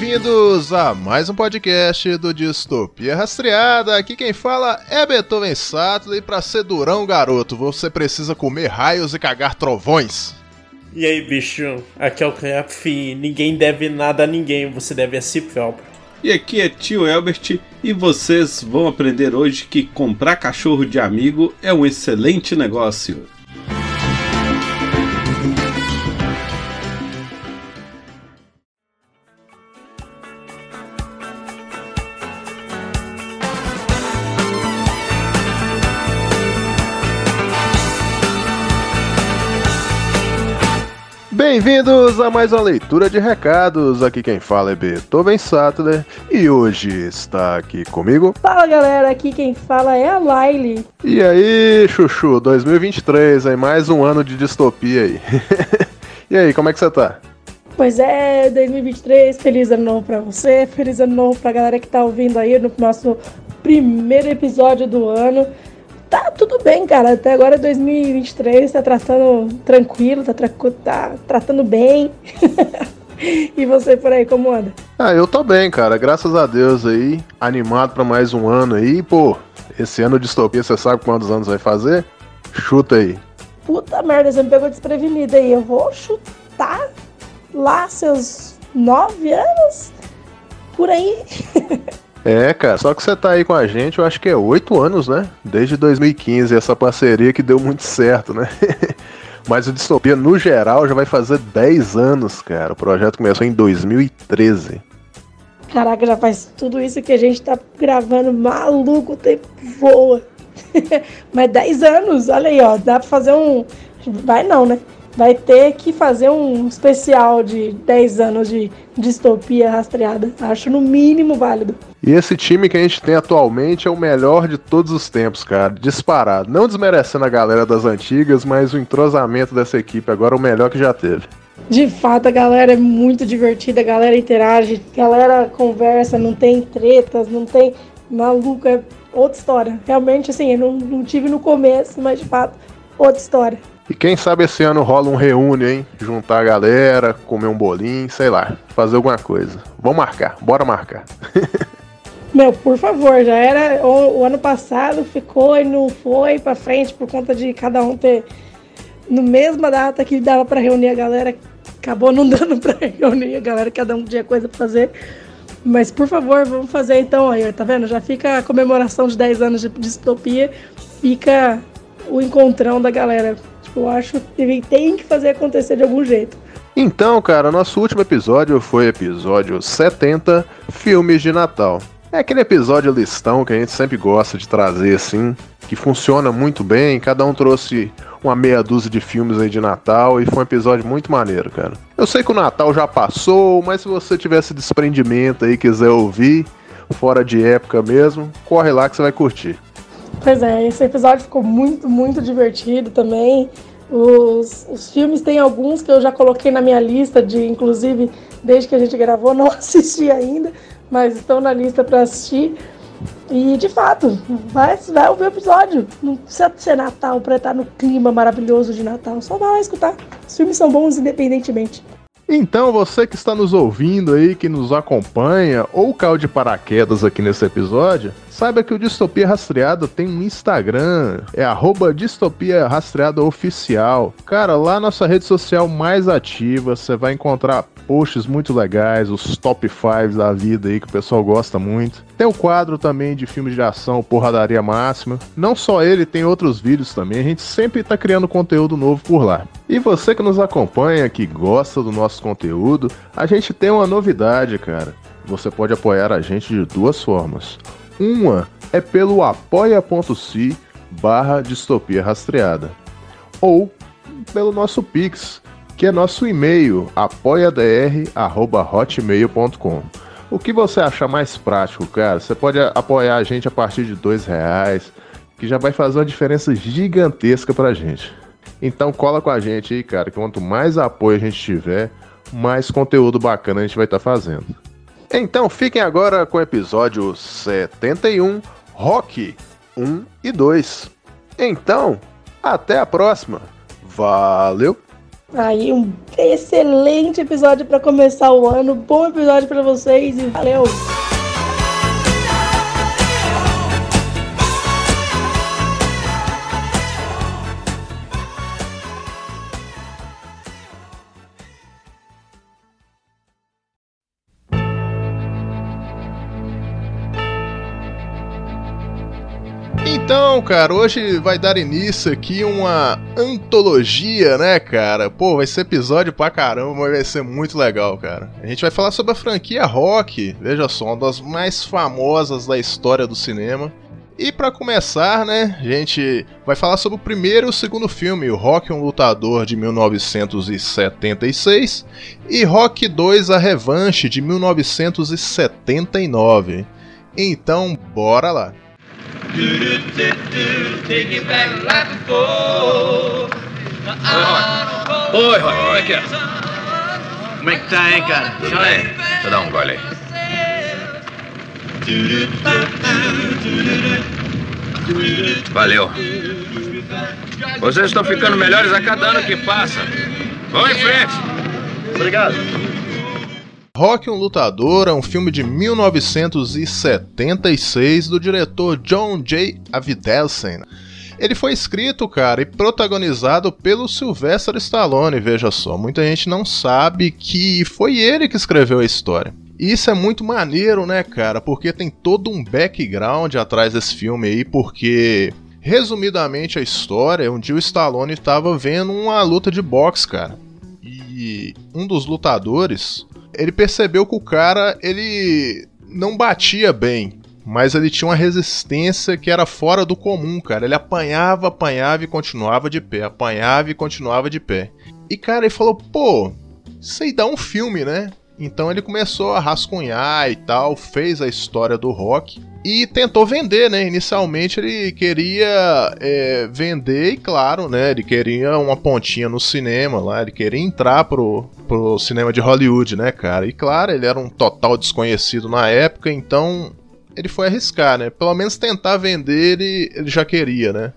Bem-vindos a mais um podcast do Distopia Rastreada. Aqui quem fala é Beethoven Sattler e pra ser durão, garoto, você precisa comer raios e cagar trovões. E aí, bicho? Aqui é o Crap e ninguém deve nada a ninguém, você deve a si próprio. E aqui é tio Elbert e vocês vão aprender hoje que comprar cachorro de amigo é um excelente negócio. Bem-vindos a mais uma leitura de recados. Aqui quem fala é Beethoven Sattler e hoje está aqui comigo. Fala galera, aqui quem fala é a Laile. E aí, Chuchu, 2023, aí mais um ano de distopia aí. e aí, como é que você tá? Pois é, 2023, feliz ano novo pra você, feliz ano novo pra galera que tá ouvindo aí no nosso primeiro episódio do ano. Tá tudo bem, cara, até agora 2023 tá tratando tranquilo, tá, tá tratando bem. e você por aí, como anda? Ah, eu tô bem, cara, graças a Deus aí, animado pra mais um ano aí, pô. Esse ano de distopia, você sabe quantos anos vai fazer? Chuta aí. Puta merda, você me pegou desprevenida aí. Eu vou chutar lá seus nove anos? Por aí. É, cara, só que você tá aí com a gente, eu acho que é oito anos, né? Desde 2015, essa parceria que deu muito certo, né? Mas o Distopia, no geral, já vai fazer 10 anos, cara. O projeto começou em 2013. Caraca, já faz tudo isso que a gente tá gravando, maluco, o tempo voa. Mas 10 anos, olha aí, ó, dá pra fazer um. Vai não, né? Vai ter que fazer um especial de 10 anos de distopia rastreada. Acho no mínimo válido. E esse time que a gente tem atualmente é o melhor de todos os tempos, cara. Disparado. Não desmerecendo a galera das antigas, mas o entrosamento dessa equipe agora é o melhor que já teve. De fato, a galera é muito divertida, a galera interage, a galera conversa, não tem tretas, não tem maluco, é outra história. Realmente, assim, eu não, não tive no começo, mas de fato, outra história. E quem sabe esse ano rola um reúne, hein? Juntar a galera, comer um bolinho, sei lá, fazer alguma coisa. Vamos marcar, bora marcar. Meu, por favor, já era o, o, ano passado, ficou e não foi pra frente por conta de cada um ter no mesma data que dava para reunir a galera, acabou não dando para reunir a galera, cada um tinha coisa pra fazer. Mas por favor, vamos fazer então aí, tá vendo? Já fica a comemoração de 10 anos de distopia, fica o encontrão da galera. Tipo, eu acho que tem que fazer acontecer de algum jeito. Então, cara, nosso último episódio foi episódio 70, filmes de Natal. É aquele episódio listão que a gente sempre gosta de trazer assim, que funciona muito bem. Cada um trouxe uma meia dúzia de filmes aí de Natal e foi um episódio muito maneiro, cara. Eu sei que o Natal já passou, mas se você tivesse desprendimento aí quiser ouvir, fora de época mesmo, corre lá que você vai curtir. Pois é, esse episódio ficou muito, muito divertido também. Os, os filmes tem alguns que eu já coloquei na minha lista de, inclusive, desde que a gente gravou, não assisti ainda, mas estão na lista para assistir. E de fato, vai, vai ouvir o episódio. Não precisa ser Natal para estar no clima maravilhoso de Natal. Só vai lá escutar. Os filmes são bons independentemente. Então, você que está nos ouvindo aí, que nos acompanha, ou caiu de paraquedas aqui nesse episódio, saiba que o Distopia Rastreada tem um Instagram, é arroba Distopia Rastreada Oficial. Cara, lá nossa rede social mais ativa, você vai encontrar posts muito legais, os top 5 da vida aí que o pessoal gosta muito. Tem o quadro também de filmes de ação, Porradaria Máxima. Não só ele, tem outros vídeos também. A gente sempre tá criando conteúdo novo por lá. E você que nos acompanha, que gosta do nosso conteúdo, a gente tem uma novidade, cara. Você pode apoiar a gente de duas formas. Uma é pelo apoia.se barra distopia rastreada. Ou pelo nosso Pix, que é nosso e-mail, apoiadr.hotmail.com. O que você achar mais prático, cara? Você pode apoiar a gente a partir de dois reais, que já vai fazer uma diferença gigantesca pra gente. Então cola com a gente aí, cara, quanto mais apoio a gente tiver, mais conteúdo bacana a gente vai estar fazendo. Então fiquem agora com o episódio 71, Rock 1 e 2. Então, até a próxima. Valeu! Aí, um excelente episódio para começar o ano. Bom episódio para vocês e valeu! Então, cara, hoje vai dar início aqui uma antologia, né, cara? Pô, vai ser episódio pra caramba, mas vai ser muito legal, cara. A gente vai falar sobre a franquia Rock, veja só, uma das mais famosas da história do cinema. E para começar, né, a gente vai falar sobre o primeiro e o segundo filme, o Rock um Lutador de 1976 e Rock 2 A Revanche de 1979. Então, bora lá. Take it back like before. Oi, Roy, como é que é? Como é que tá, hein, cara? Tudo bem? Deixa eu dar um gole aí. Valeu. Vocês estão ficando melhores a cada ano que passa. Vão em frente. Obrigado. Rock um Lutador é um filme de 1976 do diretor John J. Avildsen. Ele foi escrito, cara, e protagonizado pelo Sylvester Stallone, veja só. Muita gente não sabe que foi ele que escreveu a história. E isso é muito maneiro, né, cara? Porque tem todo um background atrás desse filme aí, porque resumidamente a história, um dia o Stallone estava vendo uma luta de boxe, cara. E um dos lutadores, ele percebeu que o cara, ele não batia bem, mas ele tinha uma resistência que era fora do comum, cara. Ele apanhava, apanhava e continuava de pé, apanhava e continuava de pé. E cara, ele falou: "Pô, aí dá um filme, né?" Então ele começou a rascunhar e tal, fez a história do rock e tentou vender, né? Inicialmente ele queria é, vender e, claro, né? Ele queria uma pontinha no cinema lá, ele queria entrar pro, pro cinema de Hollywood, né, cara? E claro, ele era um total desconhecido na época, então ele foi arriscar, né? Pelo menos tentar vender ele, ele já queria, né?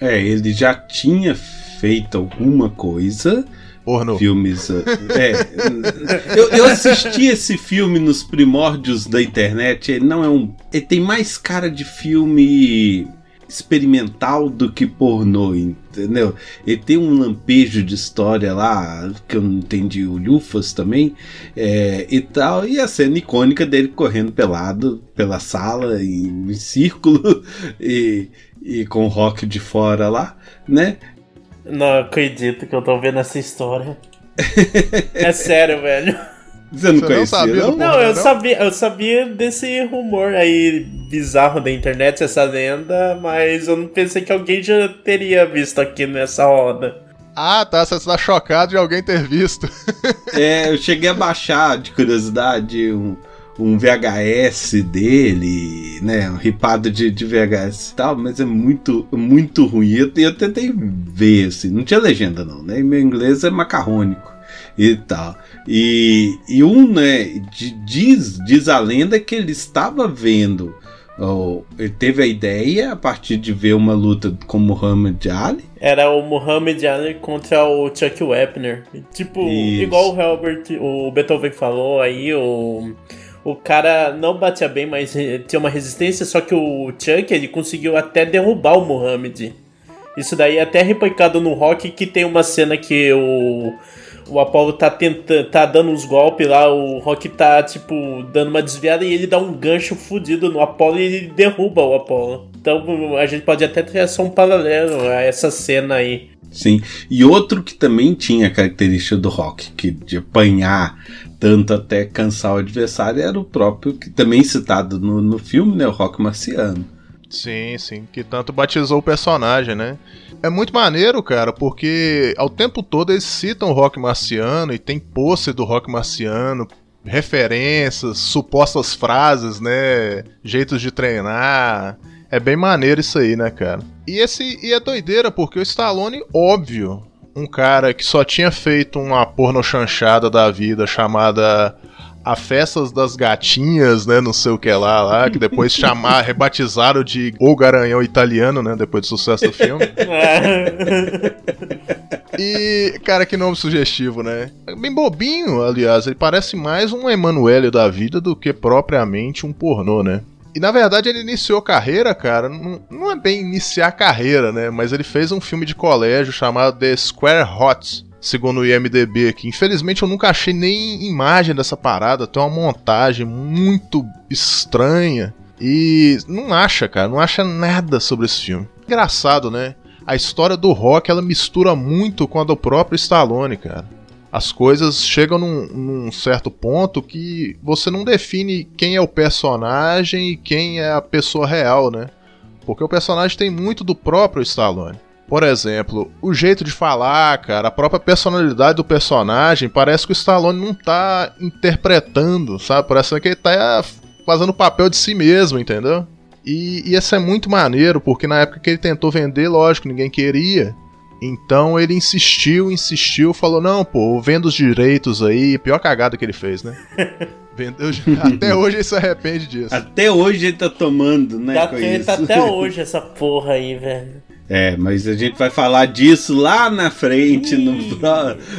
É, ele já tinha feito alguma coisa. Porno. Filmes. uh, É. eu, eu assisti esse filme nos primórdios da internet. Ele não é um. Ele tem mais cara de filme experimental do que pornô, entendeu? Ele tem um lampejo de história lá, que eu não entendi, o Lufas também, é, e tal, e a cena icônica dele correndo pelado pela sala, em, em círculo, e, e com o rock de fora lá, né? Não acredito que eu tô vendo essa história. é sério, velho. Você não Você não conhecia, sabia não? Não, eu não? sabia, eu sabia desse rumor aí bizarro da internet, essa lenda, mas eu não pensei que alguém já teria visto aqui nessa roda. Ah, tá. Você está chocado de alguém ter visto. É, eu cheguei a baixar de curiosidade um, um VHS dele, né? Um ripado de, de VHS e tal, mas é muito, muito ruim. Eu, eu tentei ver, assim, não tinha legenda não, né? E meu inglês é macarrônico e tal. E, e um, né, diz, diz a lenda que ele estava vendo, ó, ele teve a ideia a partir de ver uma luta com Muhammad Ali, Era o Muhammad Ali contra o Chuck Wepner. Tipo, Isso. igual o Herbert, o Beethoven falou aí, o, o cara não batia bem, mas eh, tinha uma resistência, só que o Chuck ele conseguiu até derrubar o Muhammad. Isso daí é até replicado no rock que tem uma cena que o, o Apollo tá tentando, tá dando uns golpes lá, o Rock tá, tipo, dando uma desviada e ele dá um gancho fudido no Apollo e ele derruba o Apollo. Então a gente pode até traçar um paralelo a essa cena aí. Sim, e outro que também tinha característica do rock, que de apanhar tanto até cansar o adversário, era o próprio, que também citado no, no filme, né, o rock marciano. Sim, sim, que tanto batizou o personagem, né? É muito maneiro, cara, porque ao tempo todo eles citam o rock marciano e tem pôster do rock marciano, referências, supostas frases, né? Jeitos de treinar. É bem maneiro isso aí, né, cara? E esse e é doideira, porque o Stallone, óbvio, um cara que só tinha feito uma porno chanchada da vida chamada A Festas das Gatinhas, né? Não sei o que lá, lá que depois chamar, rebatizaram de O Garanhão Italiano, né? Depois do sucesso do filme. E, cara, que nome sugestivo, né? Bem bobinho, aliás. Ele parece mais um Emanuele da vida do que propriamente um pornô, né? E na verdade ele iniciou carreira, cara, não, não é bem iniciar carreira, né? Mas ele fez um filme de colégio chamado The Square Hot, segundo o IMDB aqui. Infelizmente eu nunca achei nem imagem dessa parada, tem uma montagem muito estranha. E não acha, cara, não acha nada sobre esse filme. Engraçado, né? A história do rock ela mistura muito com a do próprio Stallone, cara as coisas chegam num, num, certo ponto que você não define quem é o personagem e quem é a pessoa real, né? Porque o personagem tem muito do próprio Stallone. Por exemplo, o jeito de falar, cara, a própria personalidade do personagem, parece que o Stallone não tá interpretando, sabe? Parece que ele tá fazendo o papel de si mesmo, entendeu? E, e isso é muito maneiro, porque na época que ele tentou vender, lógico, ninguém queria. Então ele insistiu, insistiu, falou: não, pô, vendo os direitos aí, pior cagada que ele fez, né? Vendeu, até hoje ele se arrepende disso. Até hoje ele tá tomando, né? Tá, tá até hoje essa porra aí, velho. É, mas a gente vai falar disso lá na frente, no,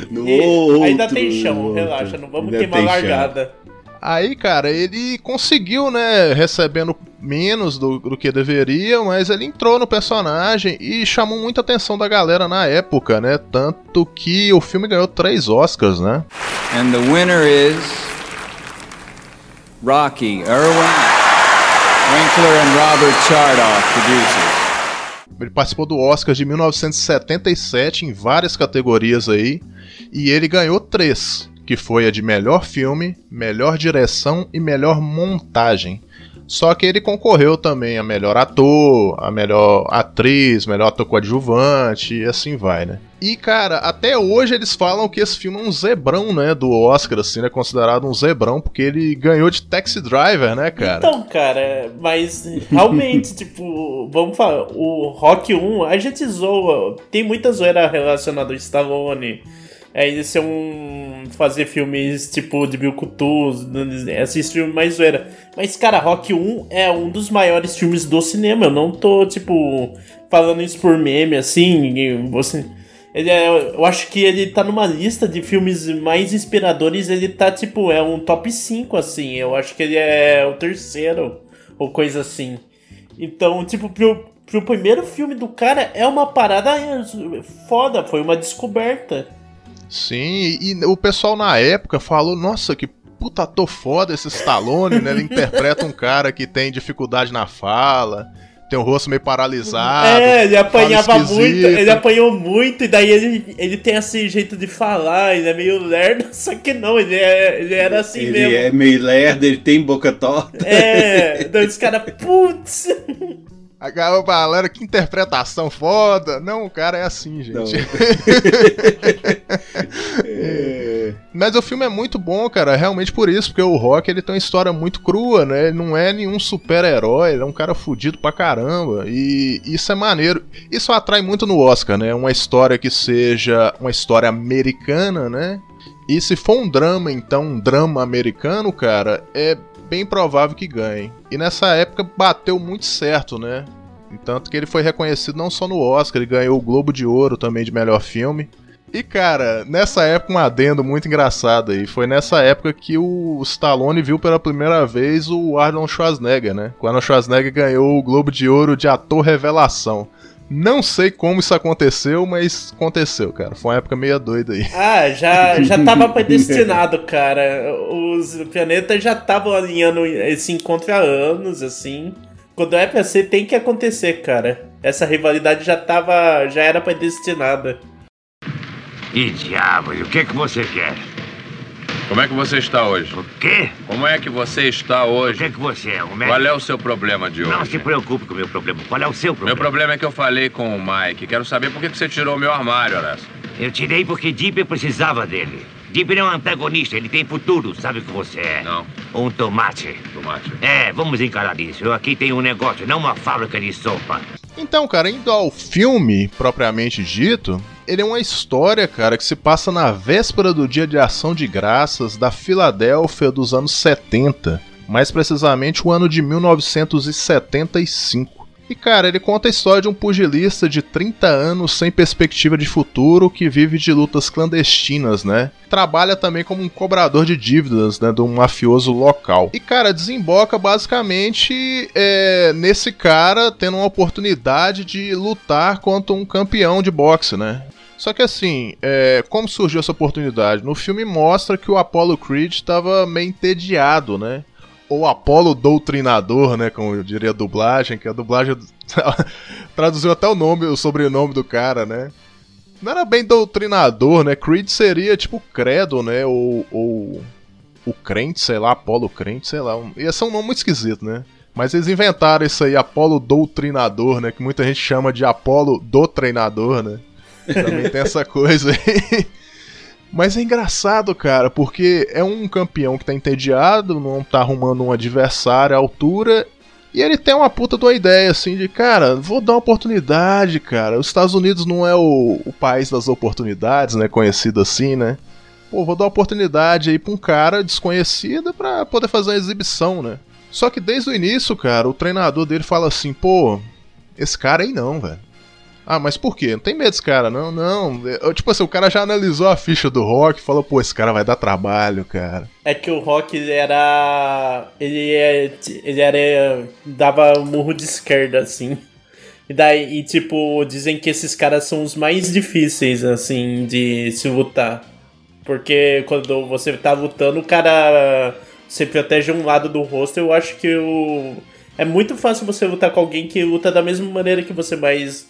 no E outro. Ainda tem chão, relaxa, não vamos Ainda queimar largada. Aí, cara, ele conseguiu, né, recebendo menos do, do que deveria, mas ele entrou no personagem e chamou muita atenção da galera na época, né? Tanto que o filme ganhou três Oscars, né? And the winner is Rocky Irwin, Winkler and Robert Chardoff, producers. Ele participou do Oscar de 1977 em várias categorias aí, e ele ganhou três, que foi a de melhor filme, melhor direção e melhor montagem. Só que ele concorreu também a melhor ator, a melhor atriz, melhor ator coadjuvante e assim vai, né? E cara, até hoje eles falam que esse filme é um zebrão, né, do Oscar, assim, né, considerado um zebrão, porque ele ganhou de Taxi Driver, né, cara? Então, cara, mas realmente, tipo, vamos falar, o Rock 1, a gente zoa, tem muita zoeira relacionada ao Stallone. É ele ser um. fazer filmes tipo de Bill esses filmes mais zoeira. Mas, cara, Rock 1 é um dos maiores filmes do cinema. Eu não tô, tipo, falando isso por meme, assim. Você. Ele é, eu acho que ele tá numa lista de filmes mais inspiradores. Ele tá, tipo, é um top 5, assim. Eu acho que ele é o terceiro, ou coisa assim. Então, tipo, pro, pro primeiro filme do cara é uma parada foda, foi uma descoberta. Sim, e o pessoal na época falou, nossa, que puta ator foda esse Stallone, né? Ele interpreta um cara que tem dificuldade na fala, tem o rosto meio paralisado. É, ele apanhava muito, ele apanhou muito, e daí ele, ele tem esse jeito de falar, ele é meio lerdo, só que não, ele, é, ele era assim ele mesmo. é meio lerdo, ele tem boca torta. É, então os caras, putz. A galera, que interpretação foda. Não, o cara é assim, gente. É. Mas o filme é muito bom, cara, realmente por isso, porque o Rock ele tem uma história muito crua, né? Ele não é nenhum super-herói, ele é um cara fudido pra caramba. E isso é maneiro. Isso atrai muito no Oscar, né? Uma história que seja uma história americana, né? E se for um drama, então, um drama americano, cara, é bem provável que ganhe. E nessa época bateu muito certo, né? E Tanto que ele foi reconhecido não só no Oscar, ele ganhou o Globo de Ouro também de melhor filme. E cara, nessa época um adendo muito engraçado aí. Foi nessa época que o Stallone viu pela primeira vez o Arnold Schwarzenegger, né? Quando o Schwarzenegger ganhou o Globo de Ouro de ator revelação. Não sei como isso aconteceu, mas aconteceu, cara. Foi uma época meio doida aí. Ah, já, já tava predestinado, cara. Os planetas já estavam alinhando esse encontro há anos, assim. Quando é pra ser, tem que acontecer, cara. Essa rivalidade já tava. já era predestinada. Que diabo, e o que que você quer? Como é que você está hoje? O quê? Como é que você está O hoje? que que você é? Médico? Qual é o seu problema de Não hoje? se preocupe com o meu problema. Qual é o seu Meu problema? problema é que eu falei com o Mike. Quero saber por que você tirou o meu armário, Horácio. Eu tirei porque Dipper precisava dele. Deep não é um antagonista, ele tem futuro, sabe o que você é? Não. Um tomate. Tomate. É, vamos encarar isso. Eu aqui tenho um negócio, não uma fábrica de sopa. Então, cara, indo ao filme propriamente dito, ele é uma história, cara, que se passa na véspera do Dia de Ação de Graças da Filadélfia dos anos 70, mais precisamente o ano de 1975. E cara, ele conta a história de um pugilista de 30 anos sem perspectiva de futuro que vive de lutas clandestinas, né? Trabalha também como um cobrador de dívidas, né, de um mafioso local. E cara, desemboca basicamente é, nesse cara tendo uma oportunidade de lutar contra um campeão de boxe, né? Só que assim, é, como surgiu essa oportunidade? No filme mostra que o Apollo Creed estava meio entediado, né? Ou Apollo Doutrinador, né? Como eu diria a dublagem, que a dublagem traduziu até o nome, o sobrenome do cara, né? Não era bem doutrinador, né? Creed seria tipo credo, né? Ou, ou o crente, sei lá, Apollo crente, sei lá. Ia ser um nome muito esquisito, né? Mas eles inventaram isso aí, Apolo Doutrinador, né? Que muita gente chama de Apolo do Treinador, né? Também tem essa coisa aí. Mas é engraçado, cara, porque é um campeão que tá entediado, não tá arrumando um adversário à altura. E ele tem uma puta de uma ideia, assim, de, cara, vou dar uma oportunidade, cara. Os Estados Unidos não é o, o país das oportunidades, né? Conhecido assim, né? Pô, vou dar uma oportunidade aí pra um cara desconhecido pra poder fazer uma exibição, né? Só que desde o início, cara, o treinador dele fala assim, pô, esse cara aí não, velho. Ah, mas por quê? Não tem medo desse cara, não, não. Eu, tipo assim, o cara já analisou a ficha do Rock e falou, pô, esse cara vai dar trabalho, cara. É que o Rock era. Ele é. Ele era. dava um murro de esquerda, assim. E daí, e, tipo, dizem que esses caras são os mais difíceis, assim, de se lutar. Porque quando você tá lutando, o cara. Você protege um lado do rosto, eu acho que o. É muito fácil você lutar com alguém que luta da mesma maneira que você, mas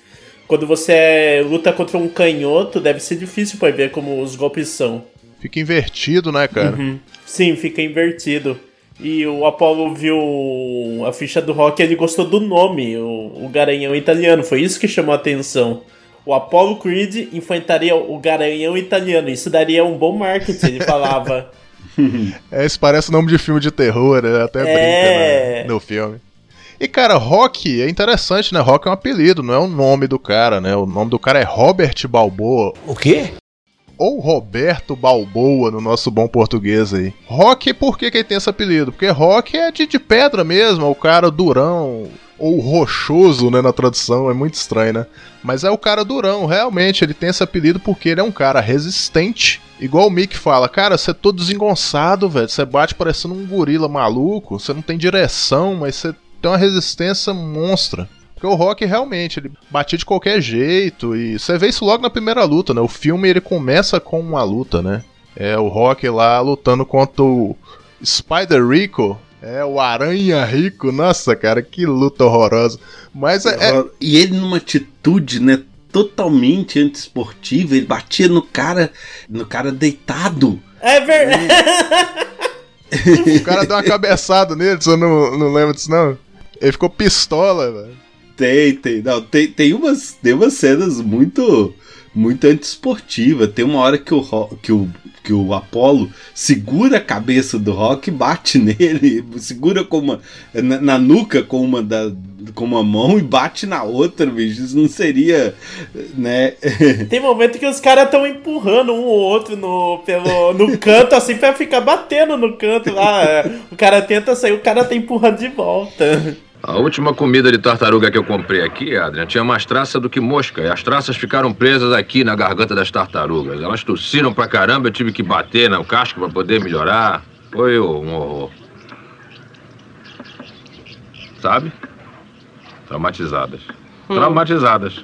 quando você luta contra um canhoto, deve ser difícil pra ver como os golpes são. Fica invertido, né, cara? Uhum. Sim, fica invertido. E o Apollo viu a ficha do rock e ele gostou do nome, o, o Garanhão Italiano. Foi isso que chamou a atenção. O Apollo Creed enfrentaria o Garanhão Italiano. Isso daria um bom marketing, ele falava. é, isso parece nome de filme de terror, né? até É. brinca né, no filme. E cara, Rock é interessante, né? Rock é um apelido, não é o nome do cara, né? O nome do cara é Robert Balboa. O quê? Ou Roberto Balboa, no nosso bom português aí. Rock, por que, que ele tem esse apelido? Porque Rock é de, de pedra mesmo, é o cara durão, ou rochoso, né, na tradução, é muito estranho, né? Mas é o cara durão, realmente, ele tem esse apelido porque ele é um cara resistente. Igual o Mick fala, cara, você é todo desengonçado, velho, você bate parecendo um gorila maluco, você não tem direção, mas você tem uma resistência monstra. Porque o Rock realmente, ele batia de qualquer jeito e você vê isso logo na primeira luta, né? O filme ele começa com uma luta, né? É o Rock lá lutando contra o Spider Rico, é o Aranha Rico. Nossa, cara, que luta horrorosa. Mas é, é- E ele numa atitude, né? Totalmente antiesportiva, ele batia no cara, no cara deitado. É verdade. o cara deu uma cabeçada nele, você não, não lembra disso não? Ele ficou pistola, velho. Tem, tem. Não, tem, tem, umas, tem umas cenas muito muito antiesportiva. Tem uma hora que o, que o, que o Apollo segura a cabeça do Rock, bate nele, segura com uma, na, na nuca com uma, da, com uma mão e bate na outra, bicho. Isso não seria, né? Tem momento que os caras estão empurrando um ou outro no, pelo, no canto, assim, pra ficar batendo no canto lá. É, O cara tenta sair, o cara tá empurrando de volta. A última comida de tartaruga que eu comprei aqui, Adrian, tinha mais traça do que mosca. E as traças ficaram presas aqui na garganta das tartarugas. Elas tossiram pra caramba, eu tive que bater no casco pra poder melhorar. Foi um horror. Sabe? Traumatizadas. Hum. Traumatizadas.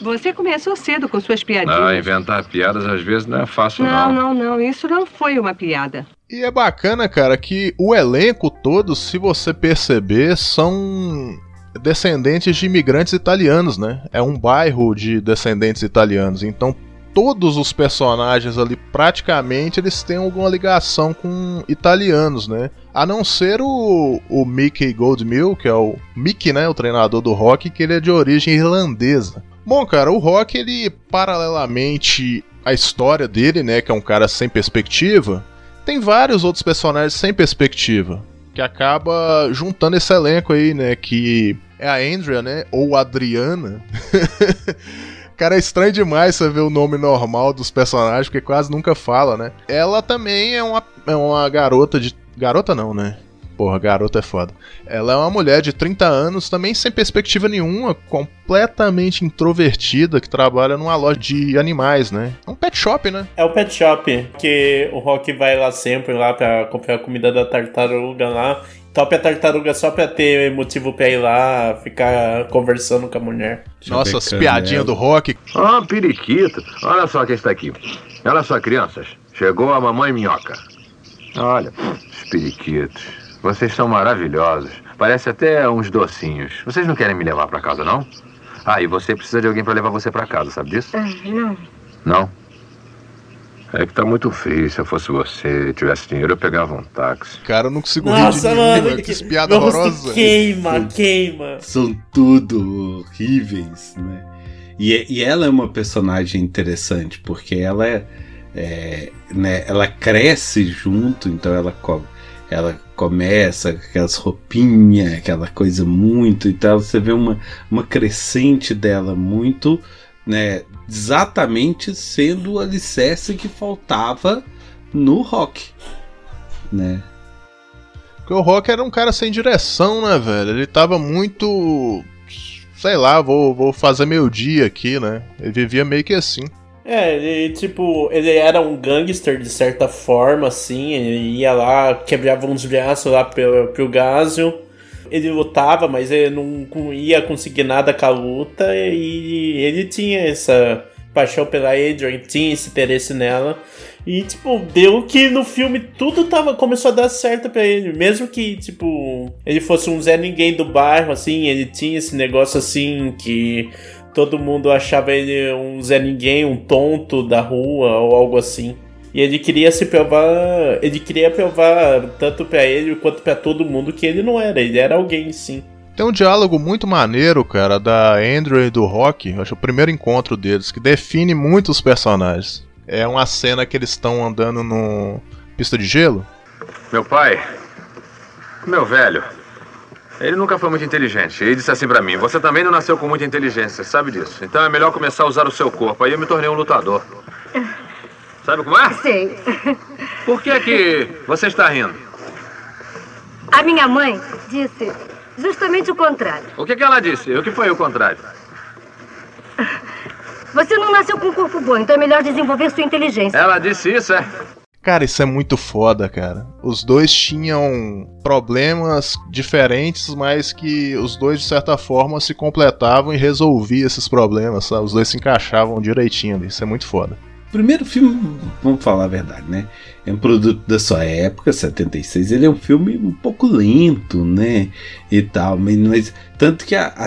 Você começou cedo com suas piadinhas. Ah, inventar piadas às vezes não é fácil, não, não. não, não, isso não foi uma piada. E é bacana, cara, que o elenco todo, se você perceber, são descendentes de imigrantes italianos, né? É um bairro de descendentes italianos. Então, todos os personagens ali, praticamente, eles têm alguma ligação com italianos, né? A não ser o, o Mickey Goldmill, que é o Mickey, né? O treinador do rock, que ele é de origem irlandesa. Bom, cara, o Rock, ele paralelamente a história dele, né, que é um cara sem perspectiva, tem vários outros personagens sem perspectiva, que acaba juntando esse elenco aí, né, que é a Andrea, né, ou Adriana. Cara, é estranho demais você ver o nome normal dos personagens, porque quase nunca fala, né? Ela também é uma, é uma garota de. Garota não, né? Porra, garota é foda. Ela é uma mulher de 30 anos, também sem perspectiva nenhuma, completamente introvertida, que trabalha numa loja de animais, né? É um pet shop, né? É o pet shop, que o Rock vai lá sempre lá pra comprar a comida da tartaruga lá. Topa a tartaruga só pra ter motivo pra ir lá ficar conversando com a mulher. Nossa, as piadinhas do Rock. Ah, periquito. Olha só quem está aqui. Olha só, crianças. Chegou a mamãe minhoca. Olha, os periquitos. Vocês são maravilhosos. Parece até uns docinhos. Vocês não querem me levar pra casa, não? Ah, e você precisa de alguém pra levar você pra casa, sabe disso? Ah, não. Não? É que tá muito frio. Se eu fosse você, tivesse dinheiro, eu pegava um táxi. Cara, eu não consigo Nossa, rir de mano, que que piada meu rosto horrorosa. queima, queima. São tudo horríveis, né? E, e ela é uma personagem interessante, porque ela é, é, né, ela cresce junto, então ela, co- ela começa com aquelas roupinhas, aquela coisa muito e tal. Você vê uma, uma crescente dela muito, né? Exatamente sendo o alicerce que faltava no rock, né? Porque o Rock era um cara sem direção, né, velho? Ele tava muito. Sei lá, vou, vou fazer meu dia aqui, né? Ele vivia meio que assim. É, tipo, ele era um gangster de certa forma, assim, ele ia lá, quebrava uns braços lá pro, pro Gásio. Ele lutava, mas ele não ia conseguir nada com a luta e ele tinha essa paixão pela Adrian, tinha esse interesse nela. E, tipo, deu que no filme tudo tava, começou a dar certo pra ele. Mesmo que, tipo, ele fosse um Zé Ninguém do bairro, assim, ele tinha esse negócio assim que todo mundo achava ele um Zé Ninguém, um tonto da rua ou algo assim. E ele queria se provar. Ele queria provar tanto pra ele quanto pra todo mundo que ele não era, ele era alguém sim. Tem um diálogo muito maneiro, cara, da Andrew e do Rock, acho o primeiro encontro deles, que define muito os personagens. É uma cena que eles estão andando no pista de gelo. Meu pai, meu velho, ele nunca foi muito inteligente. Ele disse assim pra mim: Você também não nasceu com muita inteligência, sabe disso? Então é melhor começar a usar o seu corpo. Aí eu me tornei um lutador. Sabe como é? Sei. Por que que você está rindo? A minha mãe disse justamente o contrário. O que que ela disse? O que foi o contrário? Você não nasceu com um corpo bom, então é melhor desenvolver sua inteligência. Ela disse isso, é? Cara, isso é muito foda, cara. Os dois tinham problemas diferentes, mas que os dois, de certa forma, se completavam e resolviam esses problemas, sabe? Os dois se encaixavam direitinho. Isso é muito foda. Primeiro filme, vamos falar a verdade, né? É um produto da sua época, 76. Ele é um filme um pouco lento, né? E tal. Mas- tanto que a, a,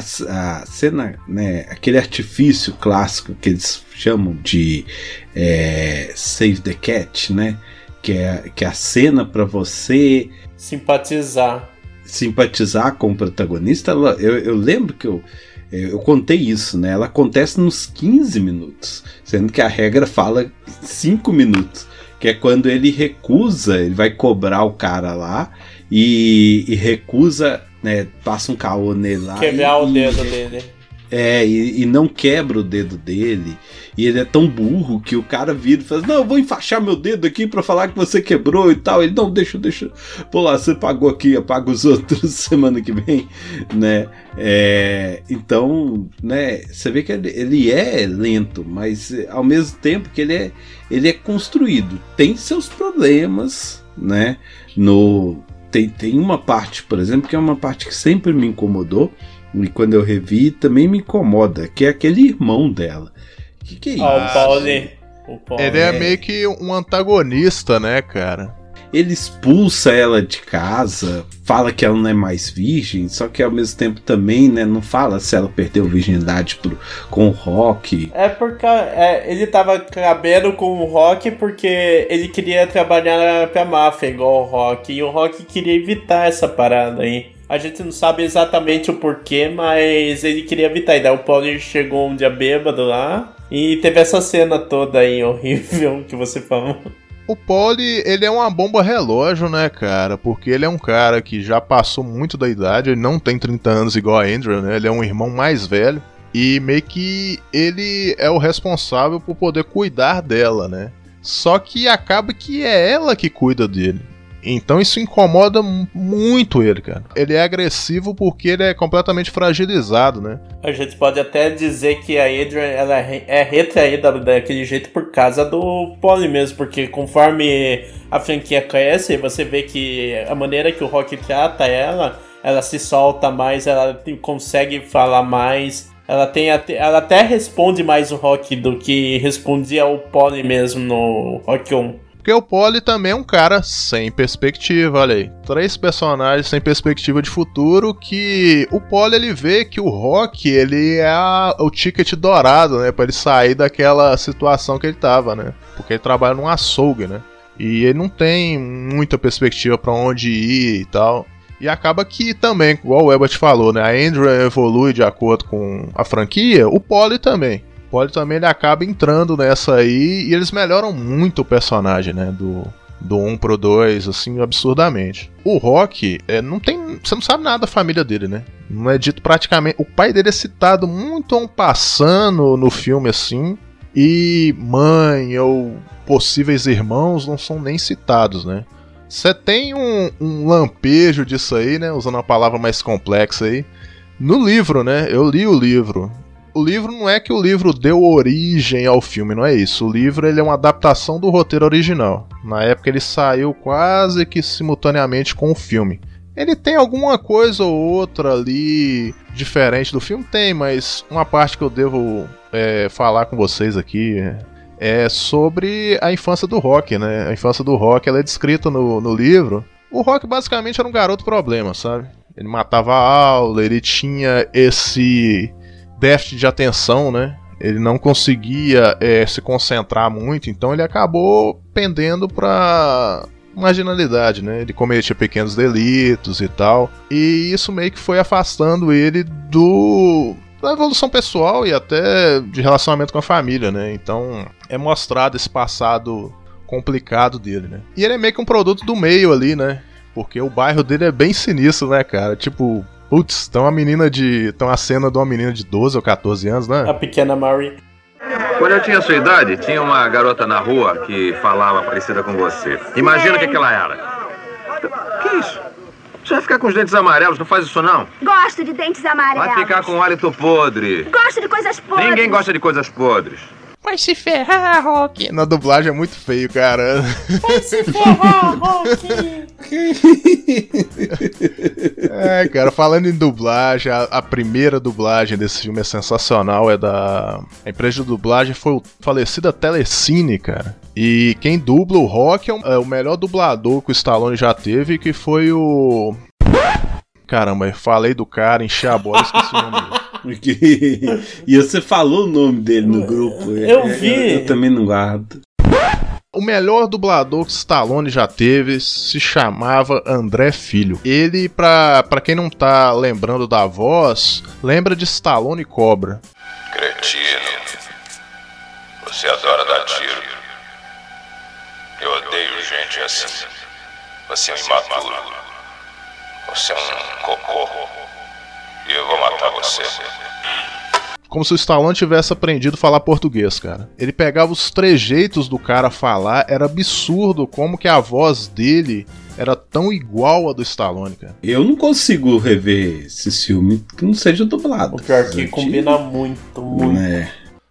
a cena, né? Aquele artifício clássico que eles chamam de é, Save the Cat, né? Que é, que é a cena para você Simpatizar. simpatizar com o protagonista, ela- eu, eu lembro que eu, eu contei isso, né? Ela acontece nos 15 minutos, sendo que a regra fala 5 minutos, que é quando ele recusa, ele vai cobrar o cara lá e, e recusa, né? Passa um caô nele lá. Quebrar e- o e- dedo dele. É, e, e não quebra o dedo dele. E ele é tão burro que o cara vira e fala: Não, eu vou enfaixar meu dedo aqui pra falar que você quebrou e tal. Ele, não, deixa, deixa. Pô lá, você pagou aqui, eu pago os outros semana que vem, né? É, então, né, você vê que ele, ele é lento, mas eh, ao mesmo tempo que ele é, ele é construído. Tem seus problemas, né? No, tem, tem uma parte, por exemplo, que é uma parte que sempre me incomodou. E quando eu revi, também me incomoda, que é aquele irmão dela. Que que é isso? Ó, o Pauli. O Pauli. Ele é meio que um antagonista, né, cara? Ele expulsa ela de casa, fala que ela não é mais virgem, só que ao mesmo tempo também, né, não fala se ela perdeu virgindade pro, com o rock. É porque é, ele tava cabendo com o Rock porque ele queria trabalhar pra máfia igual o Rock. E o Rock queria evitar essa parada aí. A gente não sabe exatamente o porquê, mas ele queria evitar. E daí o Paulo chegou um dia bêbado lá. E teve essa cena toda aí horrível que você falou. O Polly, ele é uma bomba relógio, né, cara? Porque ele é um cara que já passou muito da idade, ele não tem 30 anos igual a Andrew, né? Ele é um irmão mais velho. E meio que ele é o responsável por poder cuidar dela, né? Só que acaba que é ela que cuida dele. Então isso incomoda muito ele, cara. Ele é agressivo porque ele é completamente fragilizado, né? A gente pode até dizer que a Adrian ela é retraída daquele jeito por causa do Polly mesmo, porque conforme a franquia cresce, você vê que a maneira que o Rock trata ela, ela se solta mais, ela consegue falar mais. Ela, tem até, ela até responde mais o Rock do que respondia o Polly mesmo no Rock 1. Porque o Polly também é um cara sem perspectiva, olha aí. Três personagens sem perspectiva de futuro que o Polly ele vê que o Rock ele é a, o ticket dourado, né, para ele sair daquela situação que ele tava, né? Porque ele trabalha num açougue, né? E ele não tem muita perspectiva para onde ir e tal. E acaba que também, igual o Ebert falou, né? A Andrew evolui de acordo com a franquia, o Polly também. Polly também ele acaba entrando nessa aí e eles melhoram muito o personagem, né? Do, do 1 pro 2, assim, absurdamente. O Rock, é, não tem. Você não sabe nada da família dele, né? Não é dito praticamente. O pai dele é citado muito um passando no filme, assim. E mãe ou possíveis irmãos não são nem citados, né? Você tem um, um lampejo disso aí, né? Usando uma palavra mais complexa aí. No livro, né? Eu li o livro o livro não é que o livro deu origem ao filme, não é isso. O livro ele é uma adaptação do roteiro original. Na época ele saiu quase que simultaneamente com o filme. Ele tem alguma coisa ou outra ali diferente do filme? Tem, mas uma parte que eu devo é, falar com vocês aqui é sobre a infância do Rock, né? A infância do Rock ela é descrita no, no livro. O Rock basicamente era um garoto problema, sabe? Ele matava a aula, ele tinha esse déficit de atenção, né? Ele não conseguia é, se concentrar muito, então ele acabou pendendo para marginalidade, né? Ele cometia pequenos delitos e tal. E isso meio que foi afastando ele do da evolução pessoal e até de relacionamento com a família, né? Então é mostrado esse passado complicado dele, né? E ele é meio que um produto do meio ali, né? Porque o bairro dele é bem sinistro, né, cara? Tipo, Putz, tem uma menina de. Tem uma cena de uma menina de 12 ou 14 anos, né? A pequena Mary. Quando eu tinha sua idade, tinha uma garota na rua que falava parecida com você. Imagina o que, que ela era. Que isso? Você vai ficar com os dentes amarelos, não faz isso não. Gosto de dentes amarelos. Vai ficar com hálito podre. Gosto de coisas podres. Ninguém gosta de coisas podres. Vai se ferrar, Rock. Na dublagem é muito feio, cara. Vai se ferrar, Rock. é, cara, falando em dublagem, a, a, primeira dublagem desse filme é sensacional. É da. A empresa de dublagem foi o falecida Telecine, cara. E quem dubla o Rock é o, é o melhor dublador que o Stallone já teve, que foi o. Caramba, eu falei do cara, enchi a bola, esqueci o nome dele. e você falou o nome dele no grupo. Eu é, vi. Eu, eu também não guardo. O melhor dublador que Stallone já teve se chamava André Filho. Ele, pra, pra quem não tá lembrando da voz, lembra de Stallone Cobra. Cretino. Você adora dar tiro. Eu odeio gente assim. Você é um imaturo. Você é um cocô. E eu vou matar você. Como se o Stallone tivesse aprendido a falar português, cara. Ele pegava os trejeitos do cara falar, era absurdo como que a voz dele era tão igual a do Stallone, cara. Eu não consigo rever esse filme que não seja dublado. O pior que combina muito, muito. É.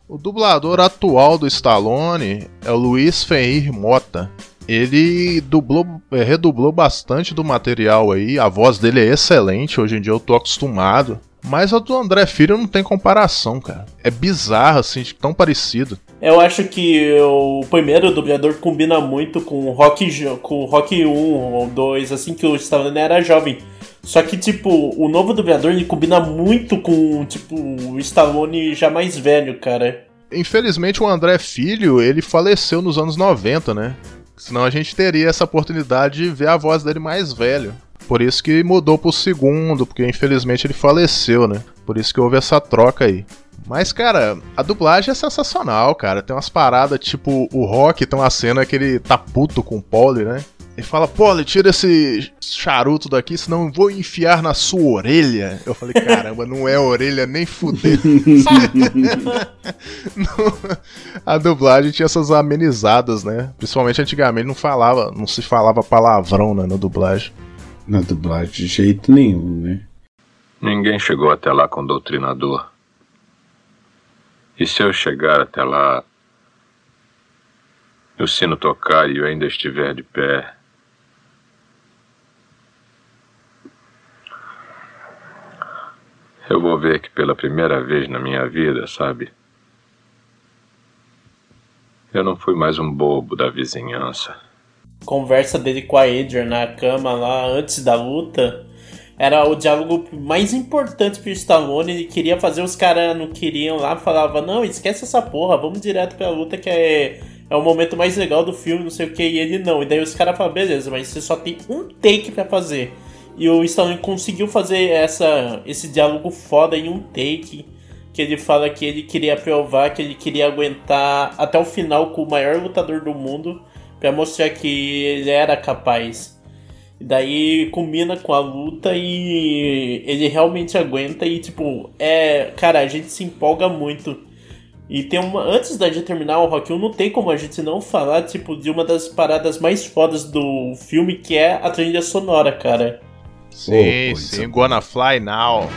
O dublador atual do Stallone é o Luiz Fenrir Mota. Ele dublou, é, redublou bastante do material aí, a voz dele é excelente, hoje em dia eu tô acostumado. Mas a do André Filho não tem comparação, cara. É bizarro, assim, tão parecido. Eu acho que o primeiro dublador combina muito com o Rock, com Rock 1 ou 2, assim, que o Stallone era jovem. Só que, tipo, o novo dublador ele combina muito com, tipo, o Stallone já mais velho, cara. Infelizmente o André Filho, ele faleceu nos anos 90, né? Senão a gente teria essa oportunidade de ver a voz dele mais velho. Por isso que mudou pro segundo, porque infelizmente ele faleceu, né? Por isso que houve essa troca aí. Mas, cara, a dublagem é sensacional, cara. Tem umas paradas, tipo, o Rock tem uma cena que ele tá puto com o Polly, né? Ele fala, Polly, tira esse charuto daqui, senão eu vou enfiar na sua orelha. Eu falei, caramba, não é orelha nem fuder. a dublagem tinha essas amenizadas, né? Principalmente antigamente não falava, não se falava palavrão né, na dublagem. Na dublagem de jeito nenhum, né? Ninguém chegou até lá com doutrinador. E se eu chegar até lá, e o sino tocar e eu ainda estiver de pé, eu vou ver que pela primeira vez na minha vida, sabe? Eu não fui mais um bobo da vizinhança. Conversa dele com a Adrian na cama lá antes da luta era o diálogo mais importante pro Stallone. Ele queria fazer, os caras não queriam lá, falava: Não, esquece essa porra, vamos direto pra luta que é, é o momento mais legal do filme, não sei o que. E ele não. E daí os caras falam: Beleza, mas você só tem um take para fazer. E o Stallone conseguiu fazer essa, esse diálogo foda em um take. Que ele fala que ele queria provar, que ele queria aguentar até o final com o maior lutador do mundo. para mostrar que ele era capaz. E daí combina com a luta e ele realmente aguenta e tipo, é, cara, a gente se empolga muito. E tem uma antes da gente terminar o Rock 1, não tem como a gente não falar tipo de uma das paradas mais fodas do filme, que é a trilha sonora, cara. Sim, oh, sim, Gonna Fly Now.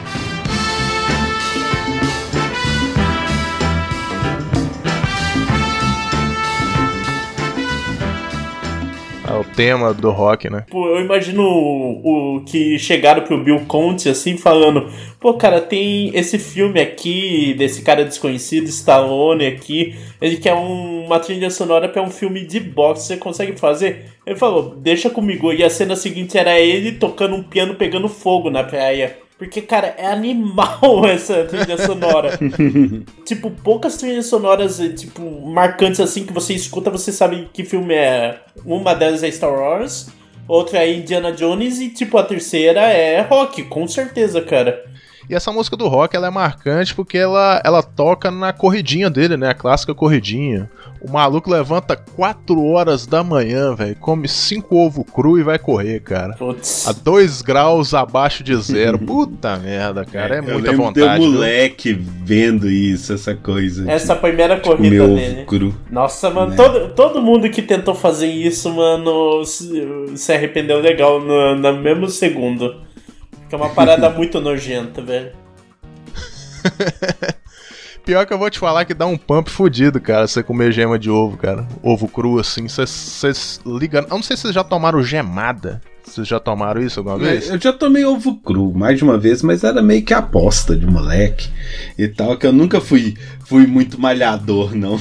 O tema do rock, né? Pô, eu imagino o, o, que chegaram pro Bill Conte assim, falando: pô, cara, tem esse filme aqui, desse cara desconhecido, Stallone aqui, ele quer um, uma trilha sonora pra um filme de boxe, você consegue fazer? Ele falou: deixa comigo. E a cena seguinte era ele tocando um piano pegando fogo na praia. Porque, cara, é animal essa trilha sonora. tipo, poucas trilhas sonoras, eh, tipo, marcantes assim que você escuta, você sabe que filme é. Uma delas é Star Wars, outra é Indiana Jones e, tipo, a terceira é rock, com certeza, cara. E essa música do rock ela é marcante porque ela, ela toca na corridinha dele, né? A clássica corridinha. O maluco levanta 4 horas da manhã, velho, come 5 ovo cru e vai correr, cara. Putz. A 2 graus abaixo de zero. Puta merda, cara. É, é muita vontade. Eu moleque viu? vendo isso, essa coisa. Essa de, primeira tipo, corrida dele. Cru, Nossa, mano, né? todo, todo mundo que tentou fazer isso, mano, se, se arrependeu legal no, no mesmo segundo. Que é uma parada muito nojenta, velho. Pior que eu vou te falar que dá um pump fudido, cara, você comer gema de ovo, cara. Ovo cru, assim, vocês ligam. Eu não sei se vocês já tomaram gemada. Vocês já tomaram isso alguma vez? Eu já tomei ovo cru mais de uma vez, mas era meio que aposta de moleque e tal, que eu nunca fui, fui muito malhador, não.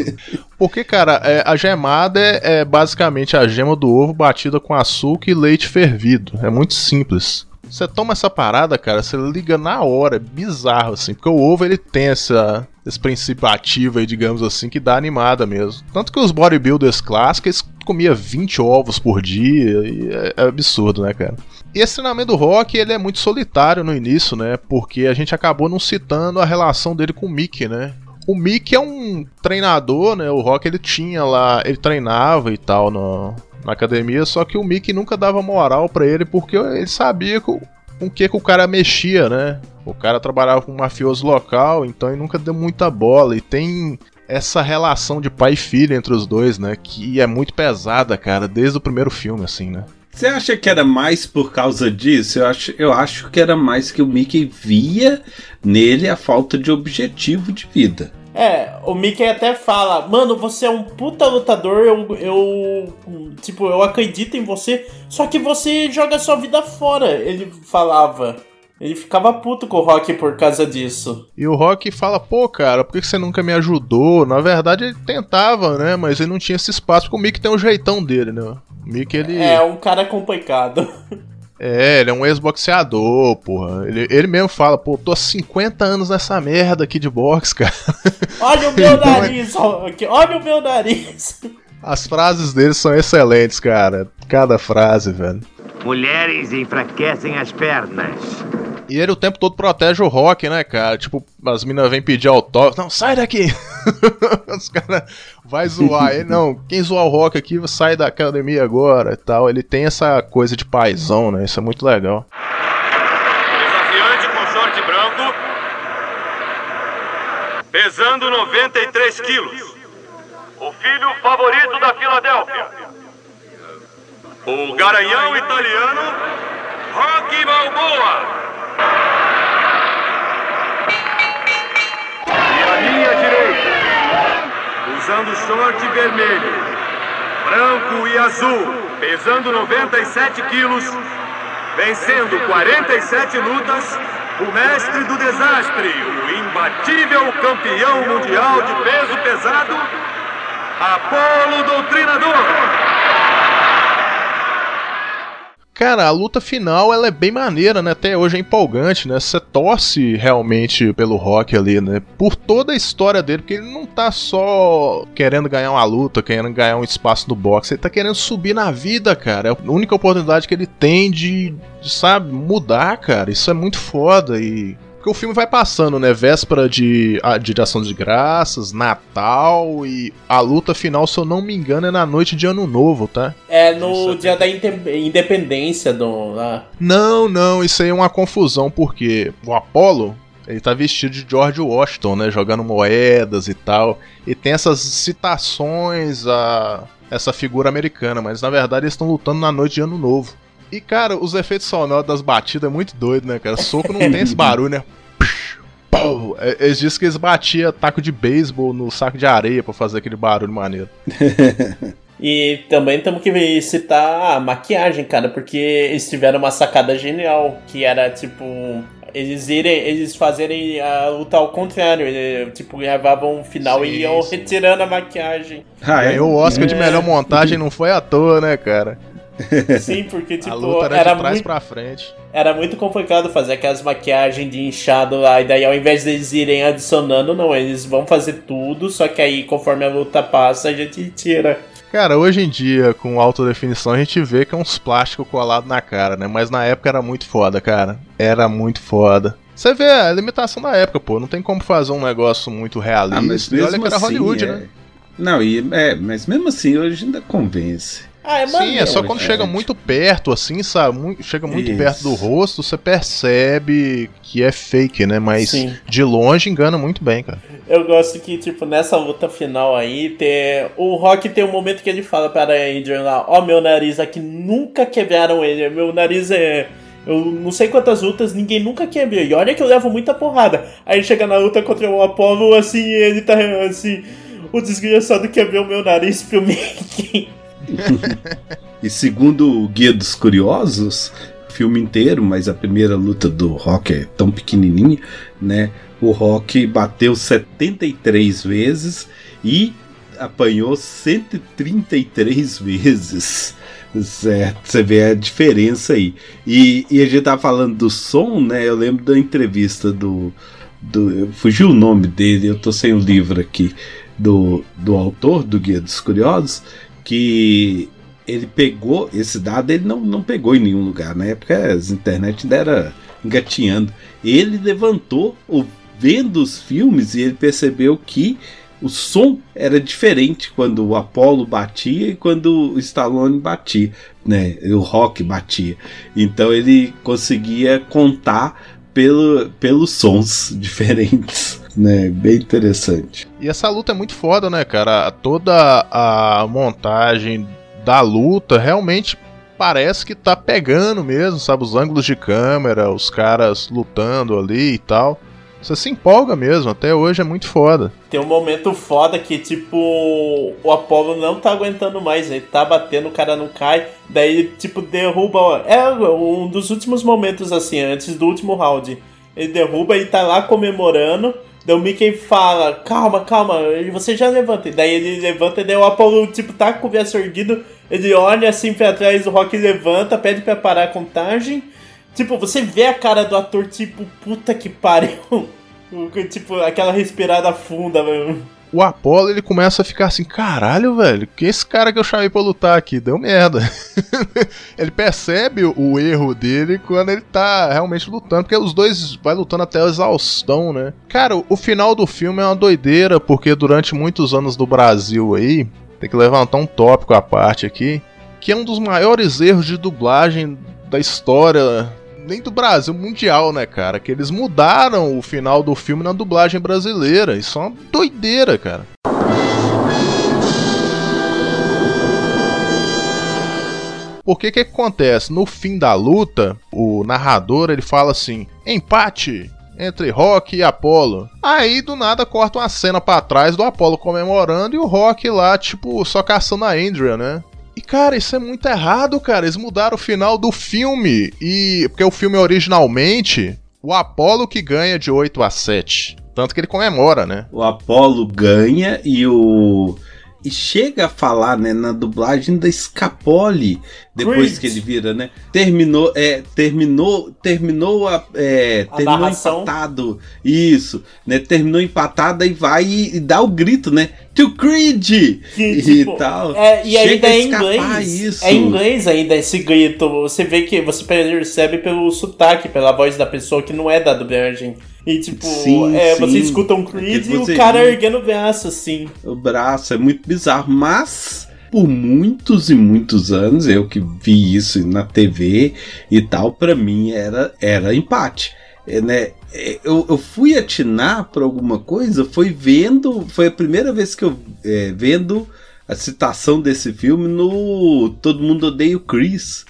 Porque, cara, é, a gemada é, é basicamente a gema do ovo batida com açúcar e leite fervido. É muito simples. Você toma essa parada, cara, você liga na hora, é bizarro, assim, porque o ovo ele tem essa, esse princípio ativo aí, digamos assim, que dá animada mesmo. Tanto que os bodybuilders clássicos, eles comiam 20 ovos por dia, e é, é absurdo, né, cara? E esse treinamento do Rock, ele é muito solitário no início, né, porque a gente acabou não citando a relação dele com o Mickey, né? O Mickey é um treinador, né? O Rock ele tinha lá, ele treinava e tal no, na academia, só que o Mickey nunca dava moral para ele porque ele sabia com, com que, que o cara mexia, né? O cara trabalhava com um mafioso local, então ele nunca deu muita bola. E tem essa relação de pai e filho entre os dois, né? Que é muito pesada, cara, desde o primeiro filme, assim, né? Você acha que era mais por causa disso? Eu acho, eu acho que era mais que o Mickey via nele a falta de objetivo de vida. É, o Mickey até fala, mano, você é um puta lutador, eu, eu. Tipo, eu acredito em você, só que você joga sua vida fora, ele falava. Ele ficava puto com o Rock por causa disso. E o Rock fala, pô, cara, por que você nunca me ajudou? Na verdade, ele tentava, né? Mas ele não tinha esse espaço, porque o Mickey tem um jeitão dele, né? O Mickey, ele. É, um cara complicado. É, ele é um ex-boxeador, porra. Ele, ele mesmo fala, pô, tô há 50 anos nessa merda aqui de boxe, cara. Olha o meu então, é nariz, olha o meu nariz. As frases dele são excelentes, cara. Cada frase, velho. Mulheres enfraquecem as pernas. E ele o tempo todo protege o Rock, né, cara? Tipo, as minas vêm pedir autógrafo. Não, sai daqui! Os caras vai zoar ele. Não, quem zoar o Rock aqui sai da academia agora e tal. Ele tem essa coisa de paizão, né? Isso é muito legal. Desafiante com short branco. Pesando 93 quilos. O filho favorito da Filadélfia. O garanhão italiano, Rocky Balboa. E a linha direita, usando short vermelho, branco e azul, pesando 97 quilos, vencendo 47 lutas, o mestre do desastre, o imbatível campeão mundial de peso pesado, Apolo Doutrinador. Cara, a luta final ela é bem maneira, né? Até hoje é empolgante, né? Você torce realmente pelo Rock ali, né? Por toda a história dele, porque ele não tá só querendo ganhar uma luta, querendo ganhar um espaço no boxe, ele tá querendo subir na vida, cara. É a única oportunidade que ele tem de, de sabe, mudar, cara. Isso é muito foda e porque o filme vai passando, né? Véspera de, de ação de graças, Natal e a luta final, se eu não me engano, é na noite de Ano Novo, tá? É no dia da independência do. Lá. Não, não, isso aí é uma confusão, porque o Apollo. Ele tá vestido de George Washington, né? Jogando moedas e tal. E tem essas citações a essa figura americana, mas na verdade eles estão lutando na noite de Ano Novo. E, cara, os efeitos sonoros das batidas é muito doido, né, cara? Soco não tem esse barulho, né? Pô, eles dizem que eles batiam taco de beisebol no saco de areia para fazer aquele barulho maneiro. e também temos que citar a maquiagem, cara, porque eles tiveram uma sacada genial, que era tipo eles irem, eles fazerem a luta ao contrário, ele, tipo, gravavam um final sim, e iam sim. retirando a maquiagem. Ah, é? o Oscar é. de melhor montagem não foi à toa, né, cara? Sim, porque tipo, a luta era, era de trás muito, pra frente. Era muito complicado fazer aquelas maquiagens de inchado lá, e daí ao invés deles irem adicionando, não, eles vão fazer tudo, só que aí conforme a luta passa, a gente tira. Cara, hoje em dia, com alta definição, a gente vê que é uns plásticos colados na cara, né? Mas na época era muito foda, cara. Era muito foda. Você vê a limitação da época, pô. Não tem como fazer um negócio muito realista. Ah, mas mesmo olha que era assim, Hollywood, é... né? Não, e, é, mas mesmo assim, hoje ainda convence. Ah, é Sim, é só quando chega muito perto, assim, sabe? Muito, chega muito Isso. perto do rosto, você percebe que é fake, né? Mas Sim. de longe engana muito bem, cara. Eu gosto que, tipo, nessa luta final aí, ter... o Rock tem um momento que ele fala para a Adrian lá: Ó, oh, meu nariz aqui nunca quebraram ele, meu nariz é. Eu não sei quantas lutas, ninguém nunca quebrou. E olha que eu levo muita porrada. Aí chega na luta contra o Apollo, assim, ele tá assim. O desgraçado quebrou meu nariz pro Mickey. e segundo o Guia dos Curiosos, filme inteiro, mas a primeira luta do Rock é tão pequenininha, né? O Rock bateu 73 vezes e apanhou 133 vezes. Certo, você vê a diferença aí. E, e a gente tá falando do som, né? Eu lembro da entrevista do. do fugiu o nome dele, eu tô sem o livro aqui. Do, do autor do Guia dos Curiosos, que ele pegou esse dado, ele não, não pegou em nenhum lugar. Na época as internet ainda era engatinhando. Ele levantou, vendo os filmes, e ele percebeu que o som era diferente quando o Apollo batia e quando o Stallone batia, né? O Rock batia. Então ele conseguia contar pelo, pelos sons diferentes né? Bem interessante. E essa luta é muito foda, né, cara? Toda a montagem da luta realmente parece que tá pegando mesmo, sabe? Os ângulos de câmera, os caras lutando ali e tal. Você se empolga mesmo, até hoje é muito foda. Tem um momento foda que, tipo, o Apollo não tá aguentando mais, ele tá batendo, o cara não cai, daí, tipo, derruba. É um dos últimos momentos, assim, antes do último round. Ele derruba e tá lá comemorando. Daí o Mickey fala, calma, calma, você já levanta. E daí ele levanta e daí o Apollo, tipo, tá com o braço erguido, ele olha assim pra trás, o Rock levanta, pede pra parar a contagem. Tipo, você vê a cara do ator, tipo, puta que pariu. tipo, aquela respirada funda, mano. O Apollo ele começa a ficar assim: caralho, velho, que esse cara que eu chamei pra lutar aqui deu merda. ele percebe o erro dele quando ele tá realmente lutando, porque os dois vai lutando até a exaustão, né? Cara, o final do filme é uma doideira, porque durante muitos anos do Brasil aí, tem que levantar um tópico à parte aqui, que é um dos maiores erros de dublagem da história nem do Brasil, mundial, né, cara? Que eles mudaram o final do filme na dublagem brasileira. Isso é uma doideira, cara. Porque que, que acontece? No fim da luta, o narrador ele fala assim: empate entre Rock e Apollo. Aí do nada corta uma cena para trás do Apollo comemorando e o Rock lá, tipo, só caçando a Andrea, né? E cara, isso é muito errado, cara. Eles mudaram o final do filme. E. Porque o filme originalmente. O Apollo que ganha de 8 a 7. Tanto que ele comemora, né? O Apollo ganha e o. E chega a falar, né, na dublagem da Scapoli, depois Great. que ele vira, né? Terminou, é, terminou, terminou a, é, a terminou narração. empatado. Isso, né? Terminou empatado e vai e, e dá o grito, né? To Creed! Que, tipo, e tal. É, e ainda é inglês. Isso. É inglês ainda esse grito. Você vê que você percebe pelo sotaque, pela voz da pessoa que não é da dublagem. E tipo, sim, é, sim. você escuta um Creed e o cara erguendo o braço, assim. O braço é muito bizarro, mas por muitos e muitos anos, eu que vi isso na TV e tal, para mim era, era empate. É, né? É, eu, eu fui atinar para alguma coisa, foi vendo, foi a primeira vez que eu é, vendo a citação desse filme no Todo Mundo Odeia o Chris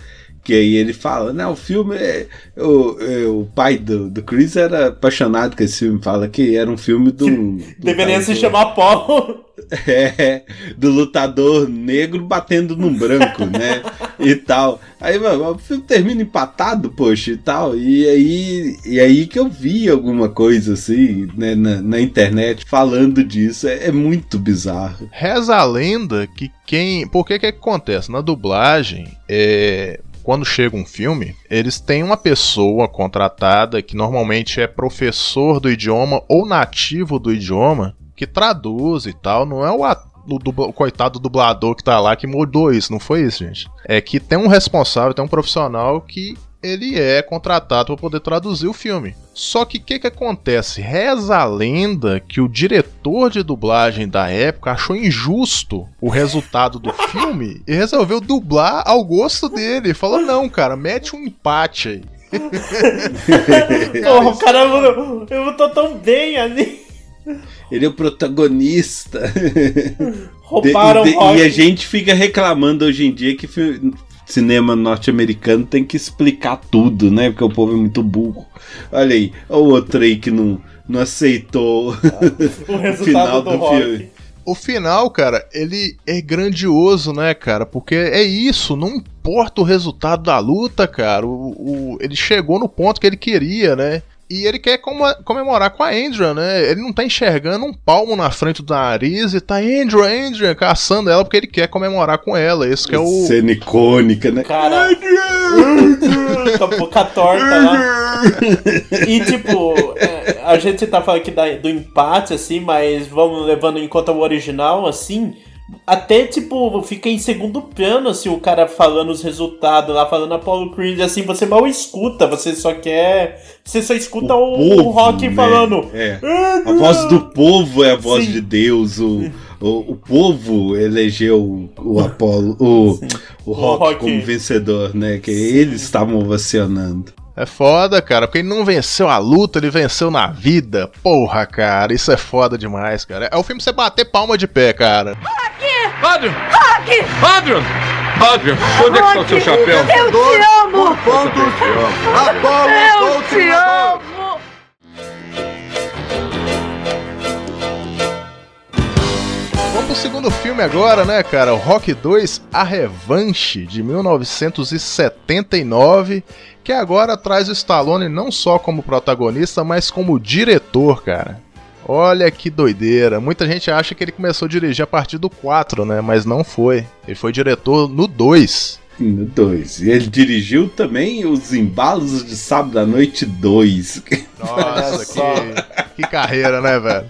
que aí ele fala, né, o filme é, o, é, o pai do, do Chris era apaixonado com esse filme, fala que era um filme do, do deveria se chamar Paulo é, do lutador negro batendo num branco, né? e tal. Aí mano, o filme termina empatado, poxa, e tal. E aí, e aí que eu vi alguma coisa assim, né, na, na internet falando disso. É, é, muito bizarro. Reza a lenda que quem. Por que que acontece? Na dublagem, é quando chega um filme, eles têm uma pessoa contratada que normalmente é professor do idioma ou nativo do idioma que traduz e tal. Não é o, o, o coitado dublador que tá lá que mudou isso, não foi isso, gente. É que tem um responsável, tem um profissional que ele é contratado para poder traduzir o filme. Só que o que, que acontece? Reza a lenda que o diretor de dublagem da época achou injusto o resultado do filme e resolveu dublar ao gosto dele. Falou: não, cara, mete um empate aí. Porra, caramba, eu, eu tô tão bem ali. Ele é o protagonista. Roubaram de, de, E a gente fica reclamando hoje em dia que cinema norte-americano tem que explicar tudo, né? Porque o povo é muito burro. Olha aí, o outro aí que não, não aceitou o, final do, do filme. O final, cara, ele é grandioso, né, cara? Porque é isso, não importa o resultado da luta, cara. O, o, ele chegou no ponto que ele queria, né? E ele quer comemorar com a Andrea, né? Ele não tá enxergando um palmo na frente do nariz e tá Andrea, Andrea, caçando ela porque ele quer comemorar com ela. Esse que é o. Cena icônica, né? Cara. com a boca torta lá. E tipo, é, a gente tá falando aqui do empate, assim, mas vamos levando em conta o original, assim até, tipo, fica em segundo plano, assim, o cara falando os resultados lá, falando Apollo Creed, assim, você mal escuta, você só quer. Você só escuta o, o, povo, o Rock né? falando. É. A voz do povo é a voz Sim. de Deus, o. O, o, povo elegeu o Apolo, o, o, rock, rock, como vencedor, né? Que Sim. eles estavam ovacionando. É foda, cara, porque ele não venceu a luta, ele venceu na vida. Porra, cara, isso é foda demais, cara. É o filme você bater palma de pé, cara. Rock! Adrian! Rock! Adrian! Adrian, onde é que está o seu chapéu? Eu te amo! Eu te amo! Segundo filme agora, né, cara? O Rock 2, A Revanche, de 1979 que agora traz o Stallone não só como protagonista, mas como diretor, cara. Olha que doideira. Muita gente acha que ele começou a dirigir a partir do 4, né? Mas não foi. Ele foi diretor no 2. No 2. E ele dirigiu também os embalos de sábado à noite 2. Nossa, que, que carreira, né, velho?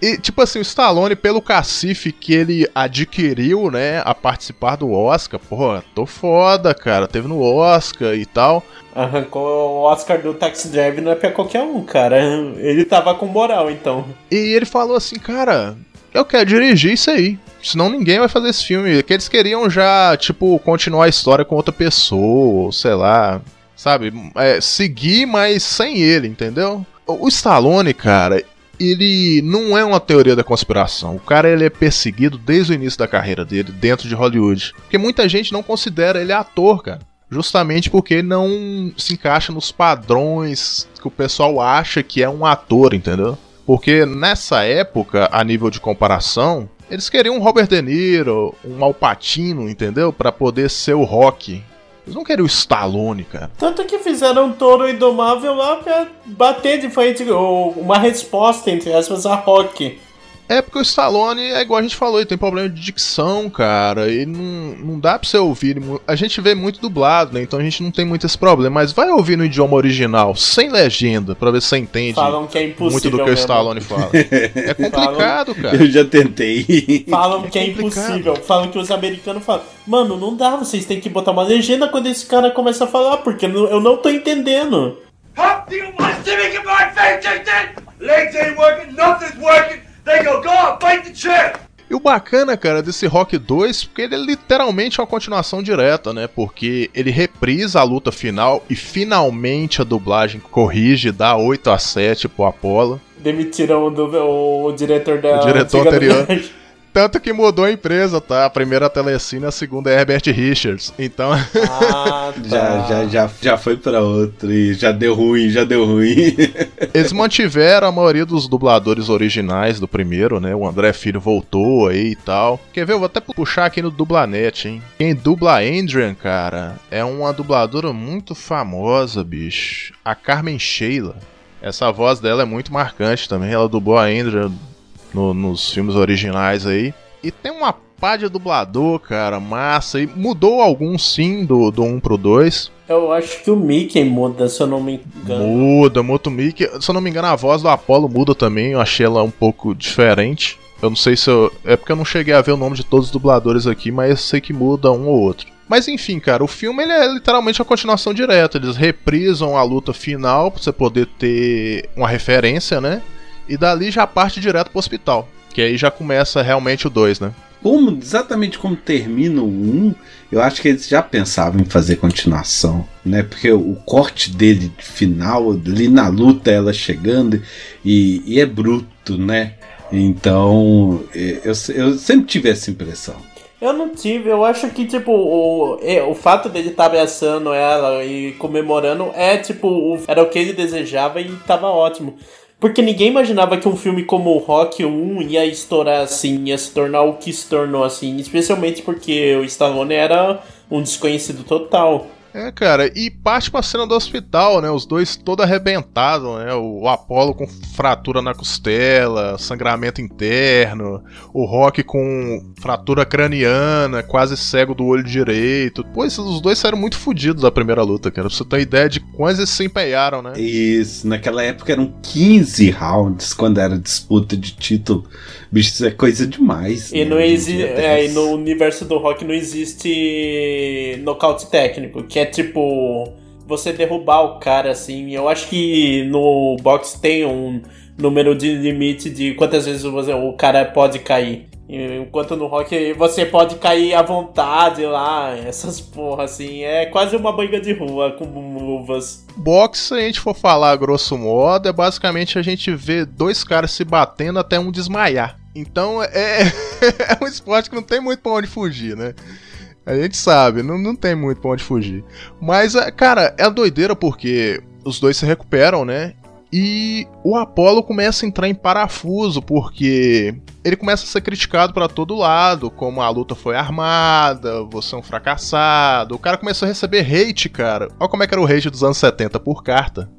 E, tipo assim, o Stallone, pelo cacife que ele adquiriu, né, a participar do Oscar, porra, tô foda, cara, teve no Oscar e tal. Arrancou o Oscar do Taxi Drive não é pra qualquer um, cara. Ele tava com moral, então. E ele falou assim, cara, eu quero dirigir isso aí. Senão ninguém vai fazer esse filme. Que eles queriam já, tipo, continuar a história com outra pessoa, ou sei lá. Sabe? É, seguir, mas sem ele, entendeu? O Stallone, cara, ele não é uma teoria da conspiração. O cara ele é perseguido desde o início da carreira dele dentro de Hollywood. Porque muita gente não considera ele ator, cara. Justamente porque ele não se encaixa nos padrões que o pessoal acha que é um ator, entendeu? Porque nessa época, a nível de comparação, eles queriam um Robert De Niro, um Alpatino, entendeu? Para poder ser o Rock. Eles não queriam o Stallone, cara. Tanto que fizeram um touro indomável lá pra bater de frente, ou uma resposta, entre aspas, a Rock. É porque o Stallone é igual a gente falou, ele tem problema de dicção, cara. E não, não dá pra você ouvir. A gente vê muito dublado, né? Então a gente não tem muito esse problema. Mas vai ouvir no idioma original, sem legenda, pra ver se você entende Falam que é impossível muito do que mesmo. o Stallone fala. É complicado, cara. Eu já tentei. Falam que é impossível. Falam que os americanos falam, mano, não dá, vocês têm que botar uma legenda quando esse cara começa a falar, porque eu não- tô entendendo. How do you want to see me get my face kicked in? Legs ain't working, nothing's working. They go, go on, fight the chair. E o bacana, cara, desse Rock 2, porque ele é literalmente uma continuação direta, né? Porque ele reprisa a luta final e finalmente a dublagem corrige, dá 8 a 7 pro Apollo. Demitiram o, do- o diretor da. O diretor anterior. Tanto que mudou a empresa, tá? A primeira é a Telecine, a segunda é Herbert Richards. Então. Ah, tá. Já, já, já, já foi pra outro e já deu ruim, já deu ruim. Eles mantiveram a maioria dos dubladores originais do primeiro, né? O André Filho voltou aí e tal. Quer ver? Eu vou até puxar aqui no Dublanet, hein? Quem dubla a Adrian, cara, é uma dubladora muito famosa, bicho. A Carmen Sheila. Essa voz dela é muito marcante também. Ela dublou a Adrian no- nos filmes originais aí. E tem uma pá de dublador, cara, massa. E mudou alguns sim do, do 1 pro 2. Eu acho que o Mickey muda, se eu não me engano. Muda, muda o Mickey. Se eu não me engano, a voz do Apollo muda também. Eu achei ela um pouco diferente. Eu não sei se eu. É porque eu não cheguei a ver o nome de todos os dubladores aqui, mas eu sei que muda um ou outro. Mas enfim, cara, o filme ele é literalmente a continuação direta. Eles reprisam a luta final pra você poder ter uma referência, né? E dali já parte direto pro hospital. Que aí já começa realmente o 2, né? Como, exatamente como termina o 1, eu acho que eles já pensavam em fazer continuação, né? Porque o corte dele final, ali na luta, ela chegando, e, e é bruto, né? Então, eu, eu sempre tive essa impressão. Eu não tive, eu acho que, tipo, o, é, o fato dele estar abraçando ela e comemorando é, tipo, o- era o que ele desejava e tava ótimo. Porque ninguém imaginava que um filme como o Rock 1 ia estourar assim, ia se tornar o que se tornou assim, especialmente porque o Stallone era um desconhecido total. É, cara, e parte pra cena do hospital, né? Os dois todo arrebentados, né? O Apollo com fratura na costela, sangramento interno, o Rock com fratura craniana, quase cego do olho direito. Pô, os dois saíram muito fodidos da primeira luta, cara. Pra você ter ideia de quantos eles se empenharam, né? Isso, naquela época eram 15 rounds quando era disputa de título. Bicho, isso é coisa demais. E né? não existe. dia, É, e no universo do rock não existe nocaute técnico, que é tipo você derrubar o cara assim. Eu acho que no box tem um número de limite de quantas vezes você- o cara pode cair. Enquanto no rock você pode cair à vontade lá, essas porra assim. É quase uma briga de rua com luvas. Boxe, se a gente for falar grosso modo, é basicamente a gente ver dois caras se batendo até um desmaiar. Então é, é um esporte que não tem muito pra onde fugir, né? A gente sabe, não, não tem muito pra onde fugir. Mas, é, cara, é doideira porque os dois se recuperam, né? E o Apollo começa a entrar em parafuso, porque ele começa a ser criticado pra todo lado, como a luta foi armada, você é um fracassado. O cara começou a receber hate, cara. Olha como é que era o hate dos anos 70 por carta.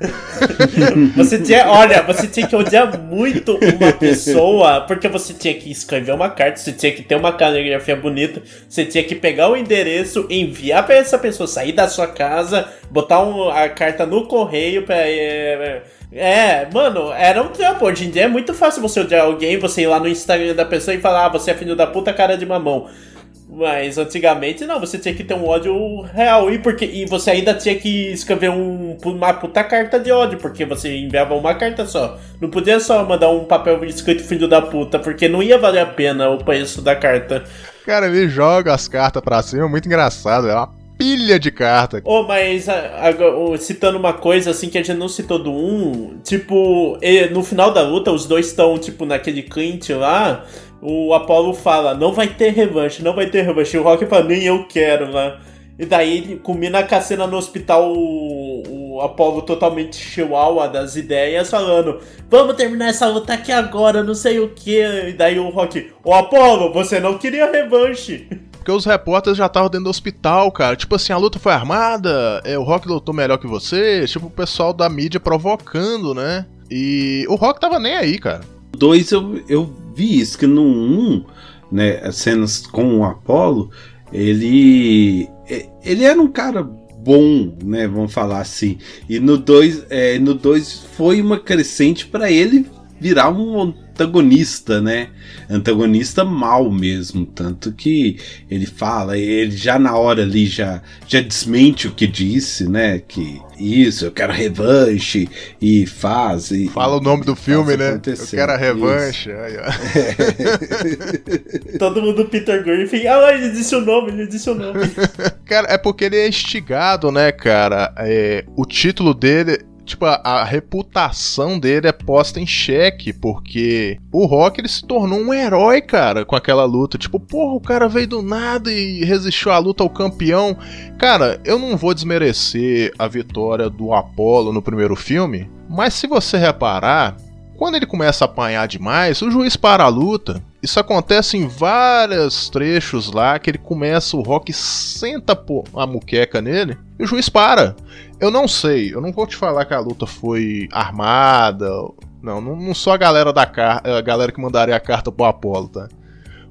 Você tinha, olha, você tinha que odiar muito uma pessoa, porque você tinha que escrever uma carta, você tinha que ter uma caligrafia bonita, você tinha que pegar o endereço, enviar pra essa pessoa, sair da sua casa, botar um- a carta no correio é, É, mano, era um trampo. Hoje em dia é muito fácil você odiar alguém, você ir lá no Instagram da pessoa e falar, ah, você é filho da puta cara de mamão. Mas antigamente não, você tinha que ter um ódio real. E, porque, e você ainda tinha que escrever um, uma puta carta de ódio, porque você enviava uma carta só. Não podia só mandar um papel escrito filho da puta, porque não ia valer a pena o preço da carta. Cara, ele joga as cartas pra cima, muito engraçado. É uma pilha de carta. Oh, mas citando uma coisa assim que a gente não citou do 1, tipo, no final da luta os dois estão tipo naquele Clint lá, o Apollo fala, não vai ter revanche, não vai ter revanche. E o Rock fala, nem eu quero lá. E daí combina com a cena no hospital, o, o Apollo totalmente chihuahua das ideias, falando: Vamos terminar essa luta aqui agora, não sei o que. E daí o Rock: Ô Apollo, você não queria revanche. Porque os repórteres já estavam dentro do hospital, cara. Tipo assim, a luta foi armada, é, o Rock lutou melhor que você. Tipo, o pessoal da mídia provocando, né? E o Rock tava nem aí, cara. Dois eu, eu vi isso, que no 1, um, né, as cenas com o Apollo, ele. Ele era um cara bom, né? Vamos falar assim. E no 2 é, no dois foi uma crescente para ele virar um antagonista, né? Antagonista mal mesmo, tanto que ele fala, ele já na hora ali já já desmente o que disse, né? Que isso, eu quero revanche e faz e fala o nome do filme, né? Acontecer. Eu quero a revanche. Aí, Todo mundo Peter Griffin, ah, ele disse o nome, ele disse o nome. cara, é porque ele é instigado, né, cara? É, o título dele tipo, a, a, reputação dele é posta em xeque, porque o Rock ele se tornou um herói, cara, com aquela luta. Tipo, porra, o cara veio do nada e resistiu à luta ao campeão. Cara, eu não vou desmerecer a vitória do Apollo no primeiro filme, mas se você reparar, quando ele começa a apanhar demais, o juiz para a luta. Isso acontece em vários trechos lá que ele começa, o Rock senta a muqueca nele e o juiz para. Eu não sei, eu não vou te falar que a luta foi armada. Não, não, não sou a galera da a galera que mandaria a carta pro Apolo, tá?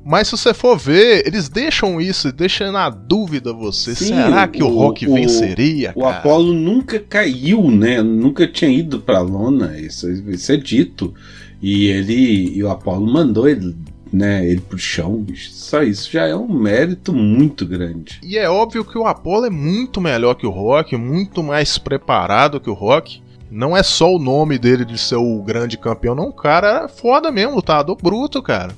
Mas se você for ver, eles deixam isso, deixam na dúvida você. Sim, Será que o, o Rock o, venceria? O cara? Apolo nunca caiu, né? Nunca tinha ido pra lona. Isso, isso é dito. E ele. E o Apolo mandou ele né, ele pro chão, bicho. Só isso já é um mérito muito grande. E é óbvio que o Apollo é muito melhor que o Rock, muito mais preparado que o Rock. Não é só o nome dele de ser o grande campeão, não. O cara é foda mesmo, lutador bruto, cara.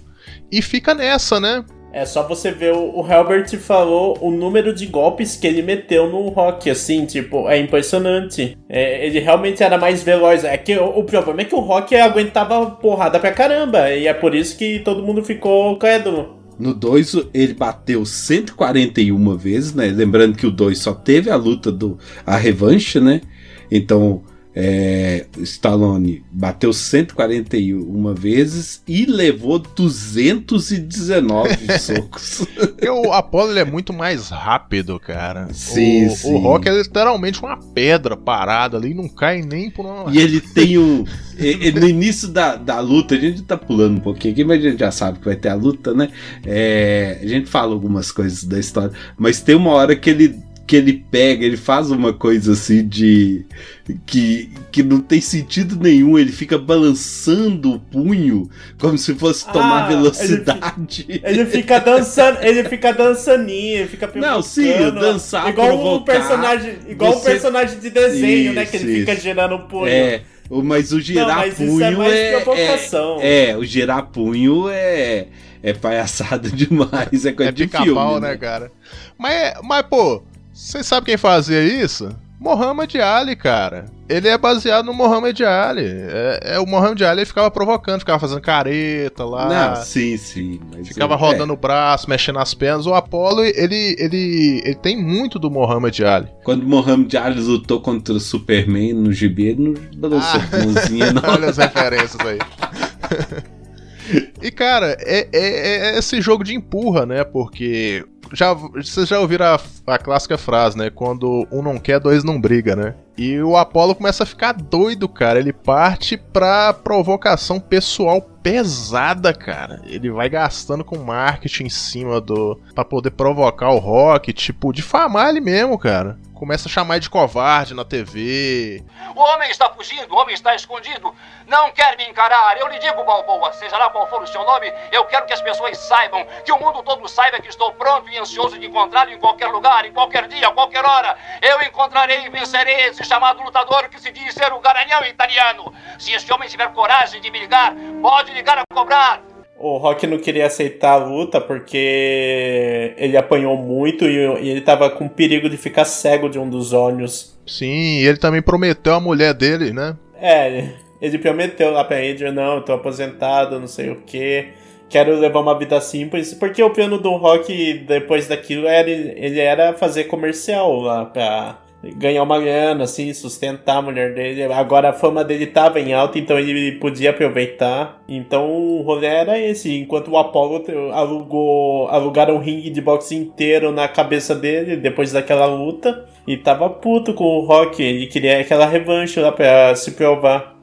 E fica nessa, né? É só você ver o, o Herbert falou o número de golpes que ele meteu no Rock, assim, tipo, é impressionante. É, ele realmente era mais veloz. É que o, o, problema é que o Rock aguentava porrada pra caramba, e é por isso que todo mundo ficou crédulo. No 2 ele bateu 141 vezes, né? Lembrando que o 2 só teve a luta do a revanche, né? Então é, Stallone bateu 141 vezes e levou 219 socos. Porque o Apollo é muito mais rápido, cara. Sim, o, sim. o Rock é literalmente uma pedra parada ali, não cai nem por uma. E ele tem um. no início da, da luta, a gente tá pulando um pouquinho aqui, mas a gente já sabe que vai ter a luta, né? É, a gente fala algumas coisas da história, mas tem uma hora que ele que ele pega, ele faz uma coisa assim de. que, que não tem sentido nenhum, ele fica balançando o punho como se fosse tomar ah, velocidade. Ele, ele, fica dançando, ele fica dançaninho, ele fica Não, sim, dançar igual provocar, um personagem, igual você... um personagem de desenho, isso, né, que ele isso. fica girando o punho. É. Mas o girar não, mas punho é, é, é, é, o girar punho é é palhaçada demais, é coisa é de filme, né, né, cara? Mas, mas pô, vocês sabem quem fazia isso? Muhammad Ali, cara. Ele é baseado no Muhammad Ali. É, é o Muhammad Ali ficava provocando, ficava fazendo careta lá. Não, sim, sim. ficava rodando é. o braço, mexendo as pernas. O Apollo, ele, ele, ele tem muito do Muhammad Ali. Quando o Muhammad Ali lutou contra o Superman no gibi, ele não balançou ah. mãozinha, não. Olha as referências aí. e cara, é, é, é esse jogo de empurra, né? Porque já, vocês já ouviram a, a, clássica frase, né? Quando um não quer, dois não briga, né? E o Apollo começa a ficar doido, cara. Ele parte pra provocação pessoal pesada, cara. Ele vai gastando com marketing em cima do. para poder provocar o Rock, tipo, difamar ele mesmo, cara. Começa a chamar de covarde na TV. O homem está fugindo, o homem está escondido. Não quer me encarar. Eu lhe digo, Balboa, seja lá qual for o seu nome, eu quero que as pessoas saibam, que o mundo todo saiba que estou pronto e ansioso de encontrá-lo em qualquer lugar, em qualquer dia, a qualquer hora. Eu encontrarei e vencerei esse chamado lutador que se diz ser o garanhão italiano. Se este homem tiver coragem de me ligar, pode ligar a cobrar. O Rock não queria aceitar a luta porque ele apanhou muito e ele tava com perigo de ficar cego de um dos olhos. Sim, e ele também prometeu a mulher dele, né? É, ele prometeu lá pra Adrian, não, eu tô aposentado, não sei o que. Quero levar uma vida simples, porque o plano do Rock depois daquilo era ele era fazer comercial lá pra ganhar uma grana, assim, sustentar a mulher dele. Agora a fama dele tava em alta, então ele podia aproveitar. Então o rolê era esse. Enquanto o Apollo alugou, alugaram um ringue de boxe inteiro na cabeça dele depois daquela luta. E tava puto com o Rock. Ele queria aquela revanche lá pra se provar.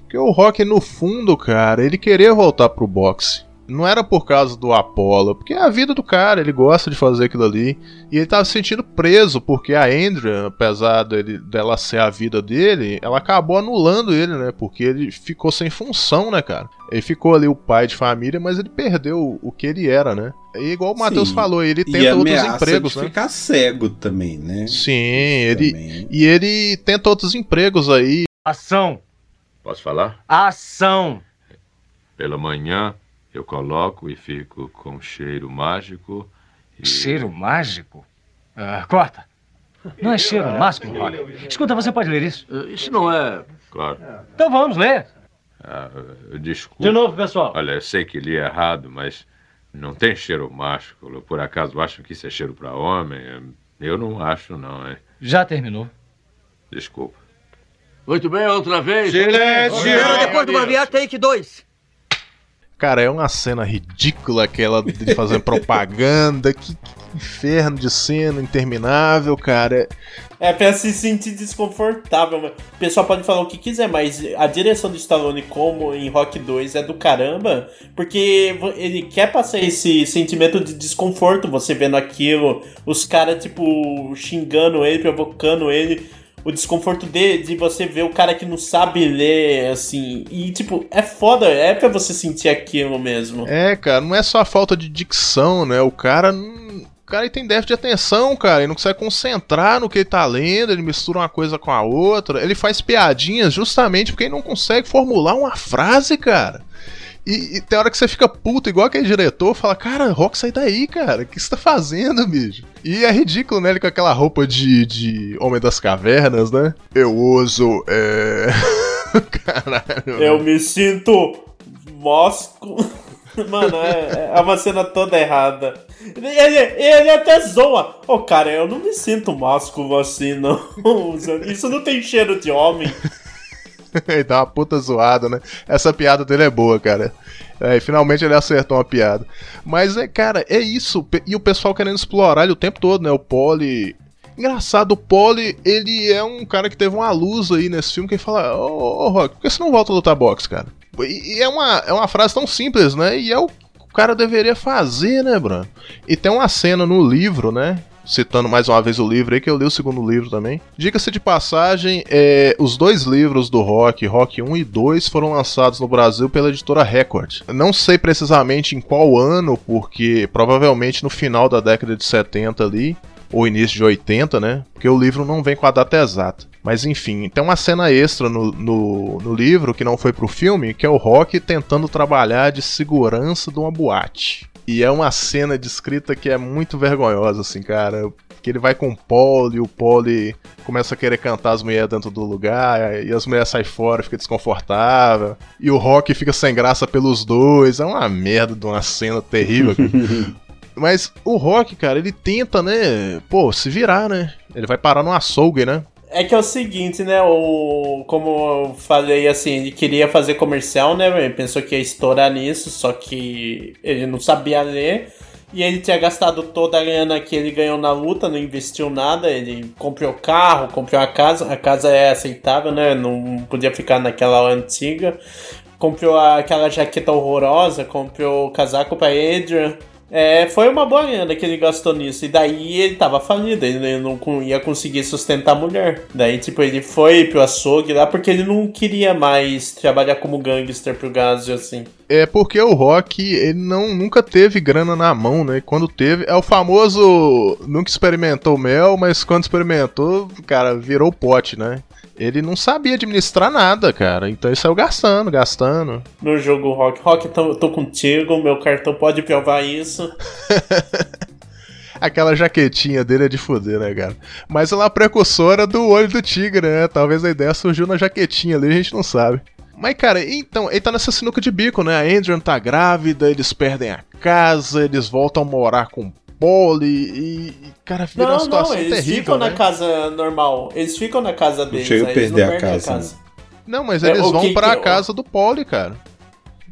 Porque o Rock, no fundo, cara, ele queria voltar pro boxe não era por causa do Apollo, porque é a vida do cara, ele gosta de fazer aquilo ali. E ele tava se sentindo preso, porque a Andrea, apesar dele, dela ser a vida dele, ela acabou anulando ele, né? Porque ele ficou sem função, né, cara? Ele ficou ali o pai de família, mas ele perdeu o que ele era, né? E igual o Matheus falou, ele tenta e outros empregos, de né? ficar cego também, né? Sim, ele. E ele tenta outros empregos aí. Ação! Posso falar? Ação! Pela manhã, eu coloco e fico com cheiro mágico. E... Cheiro mágico? Ah, corta. Não é cheiro mágico, Rock. Escuta, você pode ler isso? Isso não é. Claro. Então vamos ler. Ah, desculpa. De novo, pessoal. Olha, eu sei que li errado, mas não tem cheiro másculo. Por acaso acham que isso é cheiro para homem? Eu não acho, não, hein? Já terminou. Desculpa. Muito bem, outra vez. Silêncio! Depois do Baviar, take 2. Cara, é uma cena ridícula aquela de fazendo propaganda. Que, que, inferno de cena interminável, cara. É pra se sentir desconfortável, mano. O pessoal pode falar o que quiser, mas a direção do Stallone, como em Rock 2, é do caramba, porque ele quer passar esse sentimento de desconforto, você vendo aquilo, os caras, tipo, xingando ele, provocando ele o desconforto de, de você ver o cara que não sabe ler, assim. E, tipo, é foda, é pra você sentir aquilo mesmo. É, cara, não é só a falta de dicção, né? O cara. O cara tem déficit de atenção, cara. Ele não consegue concentrar no que ele tá lendo, ele mistura uma coisa com a outra. Ele faz piadinhas justamente porque ele não consegue formular uma frase, cara. E, tem hora que você fica puto, igual aquele diretor, fala, cara, Rock, sai daí, cara. O que você tá fazendo, bicho? E é ridículo, né? Ele com aquela roupa de, de Homem das Cavernas, né? Eu uso. É. Caralho. Eu mano. me sinto. Mosco. Mano, é, é uma cena toda errada. Ele, ele até zoa. Ô, oh, cara, eu não me sinto másculo assim, não. Isso não tem cheiro de homem. ele dá uma puta zoada, né? Essa piada dele é boa, cara. É, finalmente ele acertou uma piada. Mas, é, cara, é isso. E o pessoal querendo explorar ele o tempo todo, né? O Polly. Engraçado, o Polly, ele é um cara que teve uma luz aí nesse filme que ele fala: Ô, oh, oh, Rock, por que você não volta a lutar boxe, cara? E, e, é, uma, é uma frase tão simples, né? E é o o cara deveria fazer, né, Bruno? E tem uma cena no livro, né? Citando mais uma vez o livro aí, que eu li o segundo livro também. Diga-se de passagem, é, os dois livros do Rock, Rock 1 e 2, foram lançados no Brasil pela editora Record. Não sei precisamente em qual ano, porque provavelmente no final da década de 70 ali, ou início de 80, né? Porque o livro não vem com a data exata. Mas enfim, tem uma cena extra no, no, no, livro que não foi pro filme, que é o Rock tentando trabalhar de segurança de uma boate. E é uma cena descrita que é muito vergonhosa, assim, cara. Que ele vai com o e o Paul começa a querer cantar as mulheres dentro do lugar, e as mulheres saem fora, fica desconfortável. E o Rock fica sem graça pelos dois. É uma merda de uma cena terrível. Mas o Rock, cara, ele tenta, né? Pô, se virar, né? Ele vai parar no açougue, né? É que é o seguinte, né? O, como eu falei assim, ele queria fazer comercial, né? Ele pensou que ia estourar nisso, só que ele não sabia ler. E ele tinha gastado toda a grana que ele ganhou na luta, não investiu nada. Ele comprou carro, comprou a casa. A casa é aceitável, né? Não podia ficar naquela antiga. Comprou aquela jaqueta horrorosa, comprou o casaco para Adrian. É, foi uma boa grana que ele gastou nisso. E daí ele tava falido, ele não ia conseguir sustentar a mulher. Daí, tipo, ele foi pro açougue lá porque ele não queria mais trabalhar como gangster pro Gazio, assim. É porque o Rock, ele não, nunca teve grana na mão, né? Quando teve, é o famoso nunca experimentou mel, mas quando experimentou, cara, virou pote, né? Ele não sabia administrar nada, cara. Então ele saiu gastando, gastando. No jogo Rock. Rock, tô, tô contigo, meu cartão pode provar isso. Aquela jaquetinha dele é de fuder, né, cara? Mas ela é precursora do olho do tigre, né? Talvez a ideia surgiu na jaquetinha ali, a gente não sabe. Mas, cara, então, ele tá nessa sinuca de bico, né? A Adrian tá grávida, eles perdem a casa, eles voltam a morar com o Polly e, e, cara, vira uma Não, situação não, eles terrível, ficam né? na casa normal. Eles ficam na casa deles. chega a eles perder não a perdem casa, Não, mas É, eles o vão que pra que- casa do Polly, cara.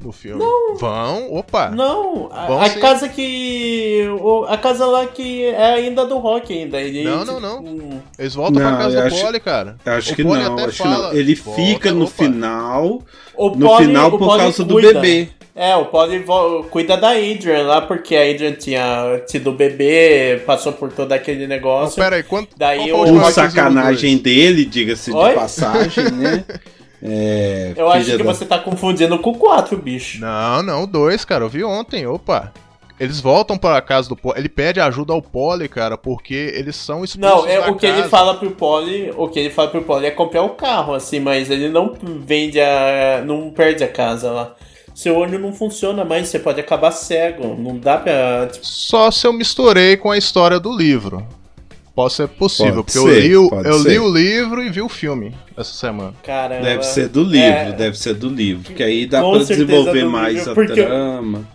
No filme. Não. Vão, opa. Não, a, Vão a casa que. o- A casa lá que é ainda do rock ainda. Ele, Não, não, não. Eles voltam Não, pra casa do acho- Polly, cara. Eu acho O que não, até acho que fala, não. Ele volta, fica no opa. final. O no Polly- final o por causa do cuida. bebê. É, o vo- cuida da Adrian lá, porque a Adrian tinha tido bebê, passou por todo aquele negócio. Pera aí, quanto. Daí qual o o sacanagem dele, diga-se de passagem, né? É, Eu acho que da- você tá confundindo com o 4, bicho. Não, não, dois, cara. Eu vi ontem, opa. Eles voltam pra casa do Polly. Ele pede ajuda ao Polly, cara, porque eles são expulsos Não, é da o que casa. ele fala pro Polly, o que ele fala pro Polly é comprar o carro, assim, mas ele não vende a. não perde a casa lá. Seu olho não funciona mais, você pode acabar cego. Não dá pra. tipo, Só se eu misturei com a história do livro. Pode ser possível, Pode porque eu, ser, li, o- pode eu ser. li o livro e vi o filme essa semana. Caramba. Deve ser do livro, É, deve ser do livro. Que aí dá Com pra desenvolver do mais livro, a porque eu- trama.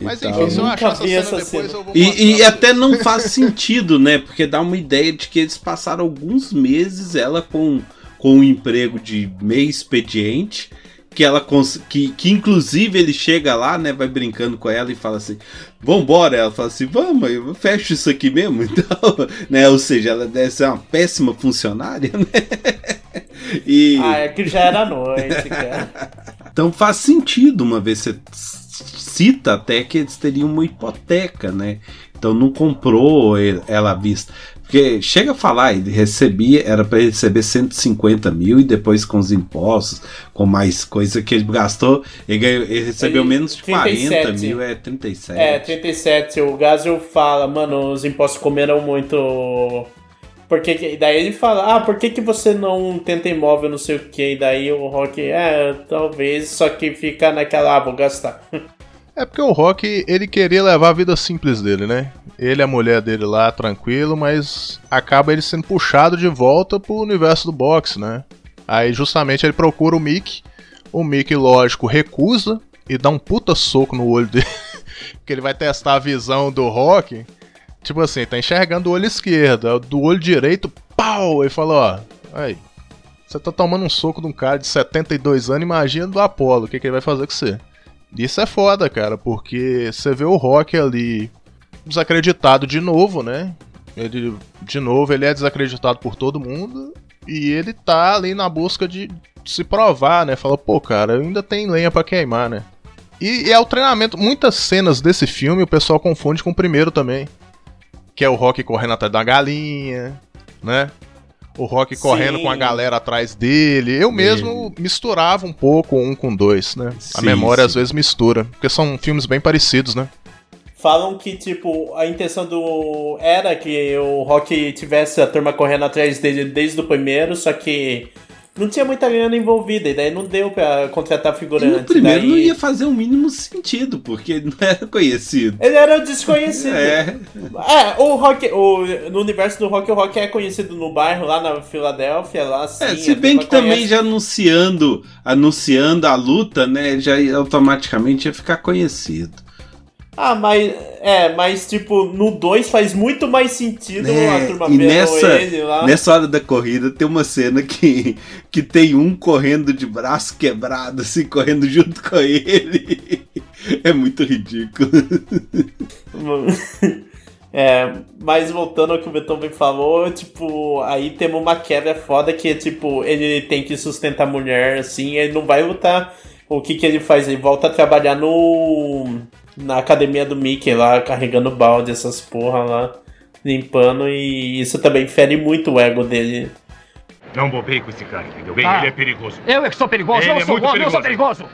e Mas enfim, se eu Nunca achar essa vi cena essa depois, cena. eu vou E, e até não faz sentido, né? Porque dá uma ideia de que eles passaram alguns meses ela com, com um emprego de meio expediente. Que ela que, que inclusive ele chega lá, né? Vai brincando com ela e fala assim: Vambora. Ela fala assim: Vamos, eu fecho isso aqui mesmo. Então, né? Ou seja, ela deve ser uma péssima funcionária, né? E. Ah, é que já era noite, cara. Então faz sentido, uma vez você cita até que eles teriam uma hipoteca, né? Então não comprou ela à vista. Porque chega a falar, ele recebia, era para receber 150 mil e depois com os impostos, com mais coisa que ele gastou, ele, ganhou- ele recebeu Ele- menos de 40 37. mil, é 37. É, 37. O Gazio fala, mano, os impostos comeram muito. Porque que- daí ele fala, ah, por que, que você não tenta imóvel, não sei o que? E daí o Rock, é, talvez, só que fica naquela, ah, vou gastar. É porque o Rock, ele queria levar a vida simples dele, né? Ele e a mulher dele lá, tranquilo, mas acaba ele sendo puxado de volta pro universo do boxe, né? Aí justamente ele procura o Mickey. O Mickey, lógico, recusa e dá um puta soco no olho dele. porque ele vai testar a visão do Rock. Tipo assim, tá enxergando o olho esquerdo, do olho direito, pau! Ele fala, ó, aí, você tá tomando um soco de um cara de 72 anos, imagina do Apollo, o que, que ele vai fazer com você? Isso é foda, cara, porque você vê o Rock ali desacreditado de novo, né? Ele, de novo, ele é desacreditado por todo mundo e ele tá ali na busca de se provar, né? Fala, pô, cara, ainda tem lenha pra queimar, né? E, e é o treinamento. Muitas cenas desse filme o pessoal confunde com o primeiro também. Que é o Rock correndo atrás da galinha, né? O Rock correndo Sim. com a galera atrás dele. Eu mesmo misturava um pouco um com dois, né? a Sim, memória sim. às vezes mistura. Porque são filmes bem parecidos, né? Falam que, tipo, a intenção do. Era que o Rock tivesse a turma correndo atrás dele desde o primeiro, só que não tinha muita grana envolvida, e daí não deu pra contratar E figurante. no primeiro daí... não ia fazer o mínimo sentido, porque ele não era conhecido. Ele era desconhecido. É. É, o Rock. O, no universo do Rock, o Rock é conhecido no bairro, lá na Filadélfia, lá sim. É, a se bem que também conhece. já anunciando, anunciando a luta, né, já automaticamente ia ficar conhecido. Ah, mas. É, mas tipo, no 2 faz muito mais sentido a É, turma e nessa, ele lá. nessa hora da corrida tem uma cena que, que tem um correndo de braço quebrado, assim, correndo junto com ele. É muito ridículo. É, mas voltando ao que o Beethoven falou, tipo, aí temos uma quebra foda que tipo, ele tem que sustentar a mulher, assim, ele não vai lutar. O que que ele faz? Ele volta a trabalhar no. Na academia do Mickey lá, carregando balde, essas porra lá, limpando, e isso também fere muito o ego dele. Não bobei com esse cara, entendeu? Bem, Ah. ele é perigoso. Eu é que sou perigoso, Ele eu é sou muito homem, eu sou perigoso.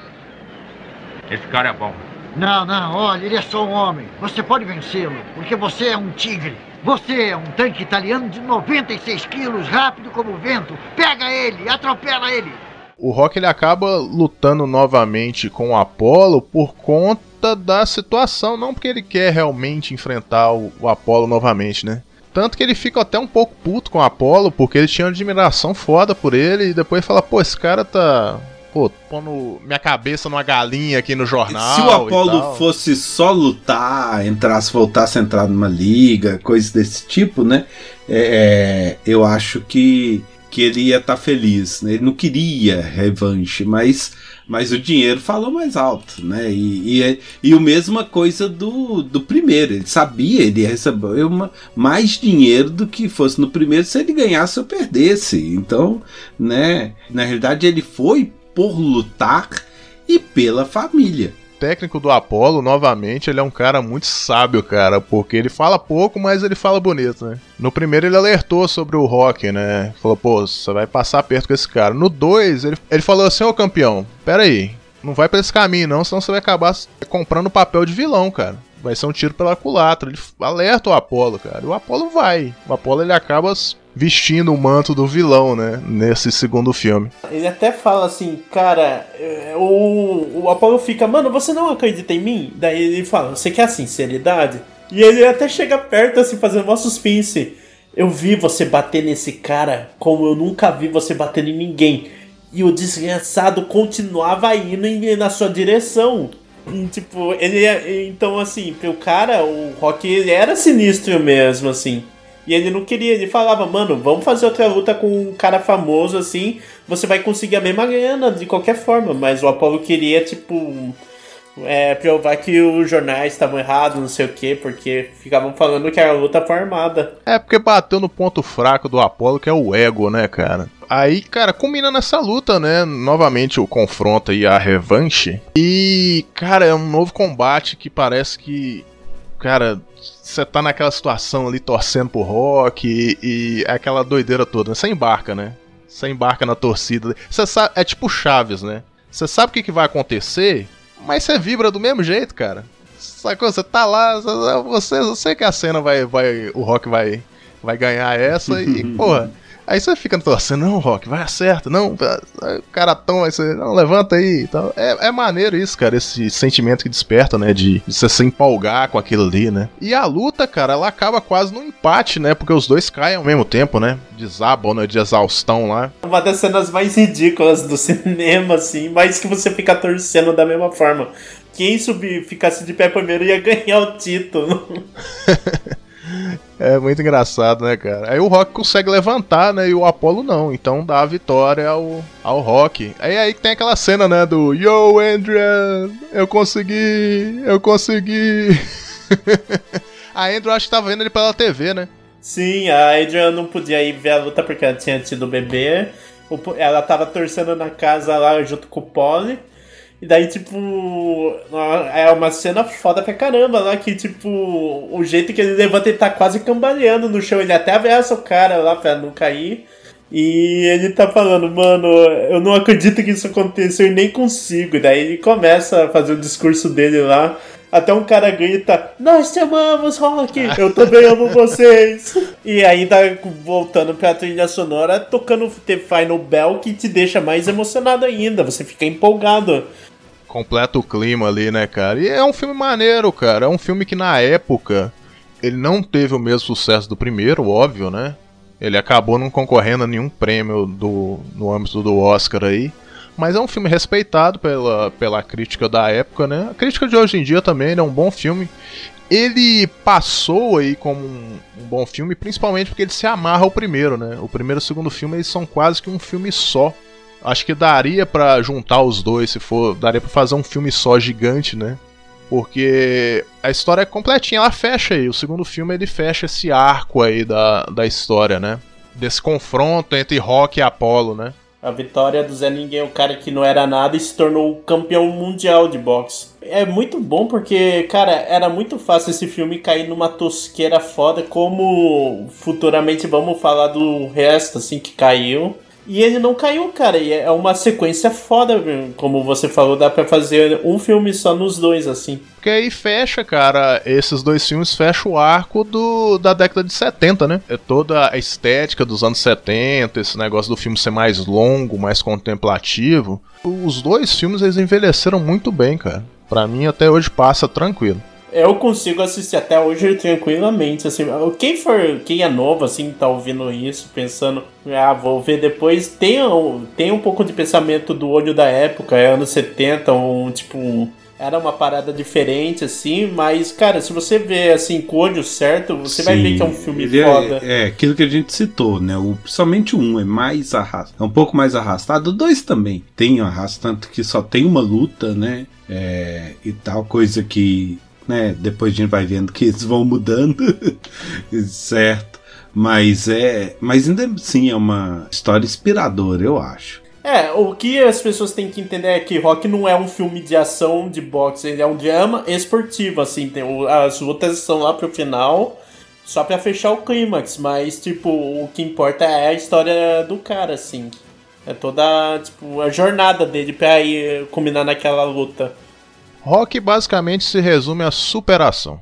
Esse cara é bom. Não, não, olha, ele é só um homem. Você pode vencê-lo, porque você é um tigre. Você é um tanque italiano de 96 quilos, rápido como o vento. Pega ele, atropela ele. O Rock ele acaba lutando novamente com o Apollo por conta da situação, não porque ele quer realmente enfrentar o, o Apollo novamente, né? Tanto que ele fica até um pouco puto com o Apollo, porque ele tinha uma admiração foda por ele, e depois fala, pô, esse cara tá. Pô, pondo minha cabeça numa galinha aqui no jornal. Se o Apollo tal." fosse só lutar, entrasse, voltasse a entrar numa liga, coisas desse tipo, né? É, é, eu acho que, que ele ia estar feliz. Né? Ele não queria revanche, mas, mas o dinheiro falou mais alto, né? E, e, e a mesma coisa do, do primeiro. Ele sabia, ele ia receber uma, mais dinheiro do que fosse no primeiro se ele ganhasse ou perdesse. Então, né? Na realidade, ele foi por lutar e pela família. Técnico do Apollo, novamente, ele é um cara muito sábio, cara, porque ele fala pouco, mas ele fala bonito, né? No primeiro ele alertou sobre o Rock, né? Falou, pô, você vai passar perto com esse cara. No 2, ele, ele falou assim, ô campeão, pera aí, não vai pra esse caminho não, senão você vai acabar comprando papel de vilão, cara. Vai ser um tiro pela culatra. Ele alerta o Apollo, cara. E o Apollo vai. O Apollo ele acaba vestindo o manto do vilão, né? Nesse segundo filme. Ele até fala assim, cara, é, o, o Apollo fica, mano, você não acredita em mim? Daí ele fala, você quer a sinceridade? E ele até chega perto, assim, fazendo uma suspense. Eu vi você bater nesse cara como eu nunca vi você bater em ninguém. E o desgraçado continuava indo na sua direção. Tipo, ele é. Então, assim, pro cara, o Rock ele era sinistro mesmo, assim. E ele não queria, ele falava, mano, vamos fazer outra luta com um cara famoso assim, você vai conseguir a mesma grana de qualquer forma. Mas o Apollo queria, tipo, é, provar que os jornais estavam errados, não sei o que, porque ficavam falando que a luta foi armada. É porque bateu no ponto fraco do Apollo, que é o ego, né, cara? Aí, cara, combina nessa luta, né? Novamente o confronto e a revanche. E, cara, é um novo combate que parece que. Cara, você tá naquela situação ali torcendo pro rock e, e é aquela doideira toda. né? Você embarca, né? Você embarca na torcida. Você sabe, é tipo Chaves, né? Você sabe o que, que vai acontecer, mas você vibra do mesmo jeito, cara. Sacou? Você tá lá, você, eu sei que a cena vai, vai. O rock vai, vai ganhar essa e, porra. Aí você fica torcendo, não, Rock, vai acerta, não, o cara toma, aí você, não, levanta aí e tal. É, é maneiro isso, cara, esse sentimento que desperta, né, de, de você se empolgar com aquilo ali, né. E a luta, cara, ela acaba quase no empate, né, porque os dois caem ao mesmo tempo, né, desabam, né, de exaustão lá. Uma das cenas mais ridículas do cinema, assim, mas que você fica torcendo da mesma forma. Quem subir, ficasse de pé primeiro ia ganhar o título. É muito engraçado, né, cara? Aí o Rock consegue levantar, né? E o Apollo não. Então dá a vitória ao, ao Rock. Aí aí que tem aquela cena, né? Do Yo, Andrea, eu consegui, eu consegui. a Andrew acho que tava vendo ele pela TV, né? Sim, a Adrian não podia ir ver a luta porque ela tinha tido bebê. Ela tava torcendo na casa lá junto com o Polly. E daí, tipo, é uma cena foda pra caramba lá, que, tipo, o jeito que ele levanta, ele tá quase cambaleando no chão. Ele até abraça o cara lá pra não cair. E ele tá falando, mano, eu não acredito que isso aconteceu e nem consigo. E daí ele começa a fazer o discurso dele lá. Até um cara grita: Nós te amamos, Rock! Eu também amo vocês! E tá voltando pra trilha sonora, tocando The Final Bell, que te deixa mais emocionado ainda. Você fica empolgado. Completa o clima ali, né, cara? E é um filme maneiro, cara. É um filme que na época ele não teve o mesmo sucesso do primeiro, óbvio, né? Ele acabou não concorrendo a nenhum prêmio do, no âmbito do Oscar aí. Mas é um filme respeitado pela, pela crítica da época, né? A crítica de hoje em dia também ele é um bom filme. Ele passou aí como um, um bom filme, principalmente porque ele se amarra ao primeiro, né? O primeiro e o segundo filme eles são quase que um filme só. Acho que daria pra juntar os dois, se for, daria pra fazer um filme só gigante, né? Porque a história é completinha, ela fecha aí. O segundo filme ele fecha esse arco aí da, da história, né? Desse confronto entre Rock e Apollo, né? A vitória do Zé Ninguém, o cara que não era nada, e se tornou campeão mundial de boxe. É muito bom porque, cara, era muito fácil esse filme cair numa tosqueira foda, como futuramente vamos falar do resto, assim, que caiu. E ele não caiu, cara. E é uma sequência foda, como você falou, dá pra fazer um filme só nos dois, assim. Porque aí fecha, cara, esses dois filmes fecham o arco do, da década de 70, né? É toda a estética dos anos 70, esse negócio do filme ser mais longo, mais contemplativo. Os dois filmes eles envelheceram muito bem, cara. Pra mim até hoje passa tranquilo eu consigo assistir até hoje tranquilamente, assim, quem for, quem é novo, assim, tá ouvindo isso, pensando, ah, vou ver depois, tem, tem um pouco de pensamento do olho da época, é anos 70, um, tipo, era uma parada diferente, assim, mas, cara, se você vê, assim, com o olho certo, você Sim, vai ver que é um filme foda. É, é, aquilo que a gente citou, né, o, somente um é mais arrastado, é um pouco mais arrastado, dois também tem arrasto, tanto que só tem uma luta, né, é, e tal, coisa que né? Depois a gente vai vendo que eles vão mudando, certo? Mas é, mas ainda assim é uma história inspiradora, eu acho. É, o que as pessoas têm que entender é que Rock não é um filme de ação, de boxe, ele é um drama esportivo, assim, tem, as lutas são lá pro final, só para fechar o clímax, mas, tipo, o que importa é a história do cara, assim. É toda, tipo, a jornada dele pra ir combinar naquela luta. Rock basicamente se resume à superação.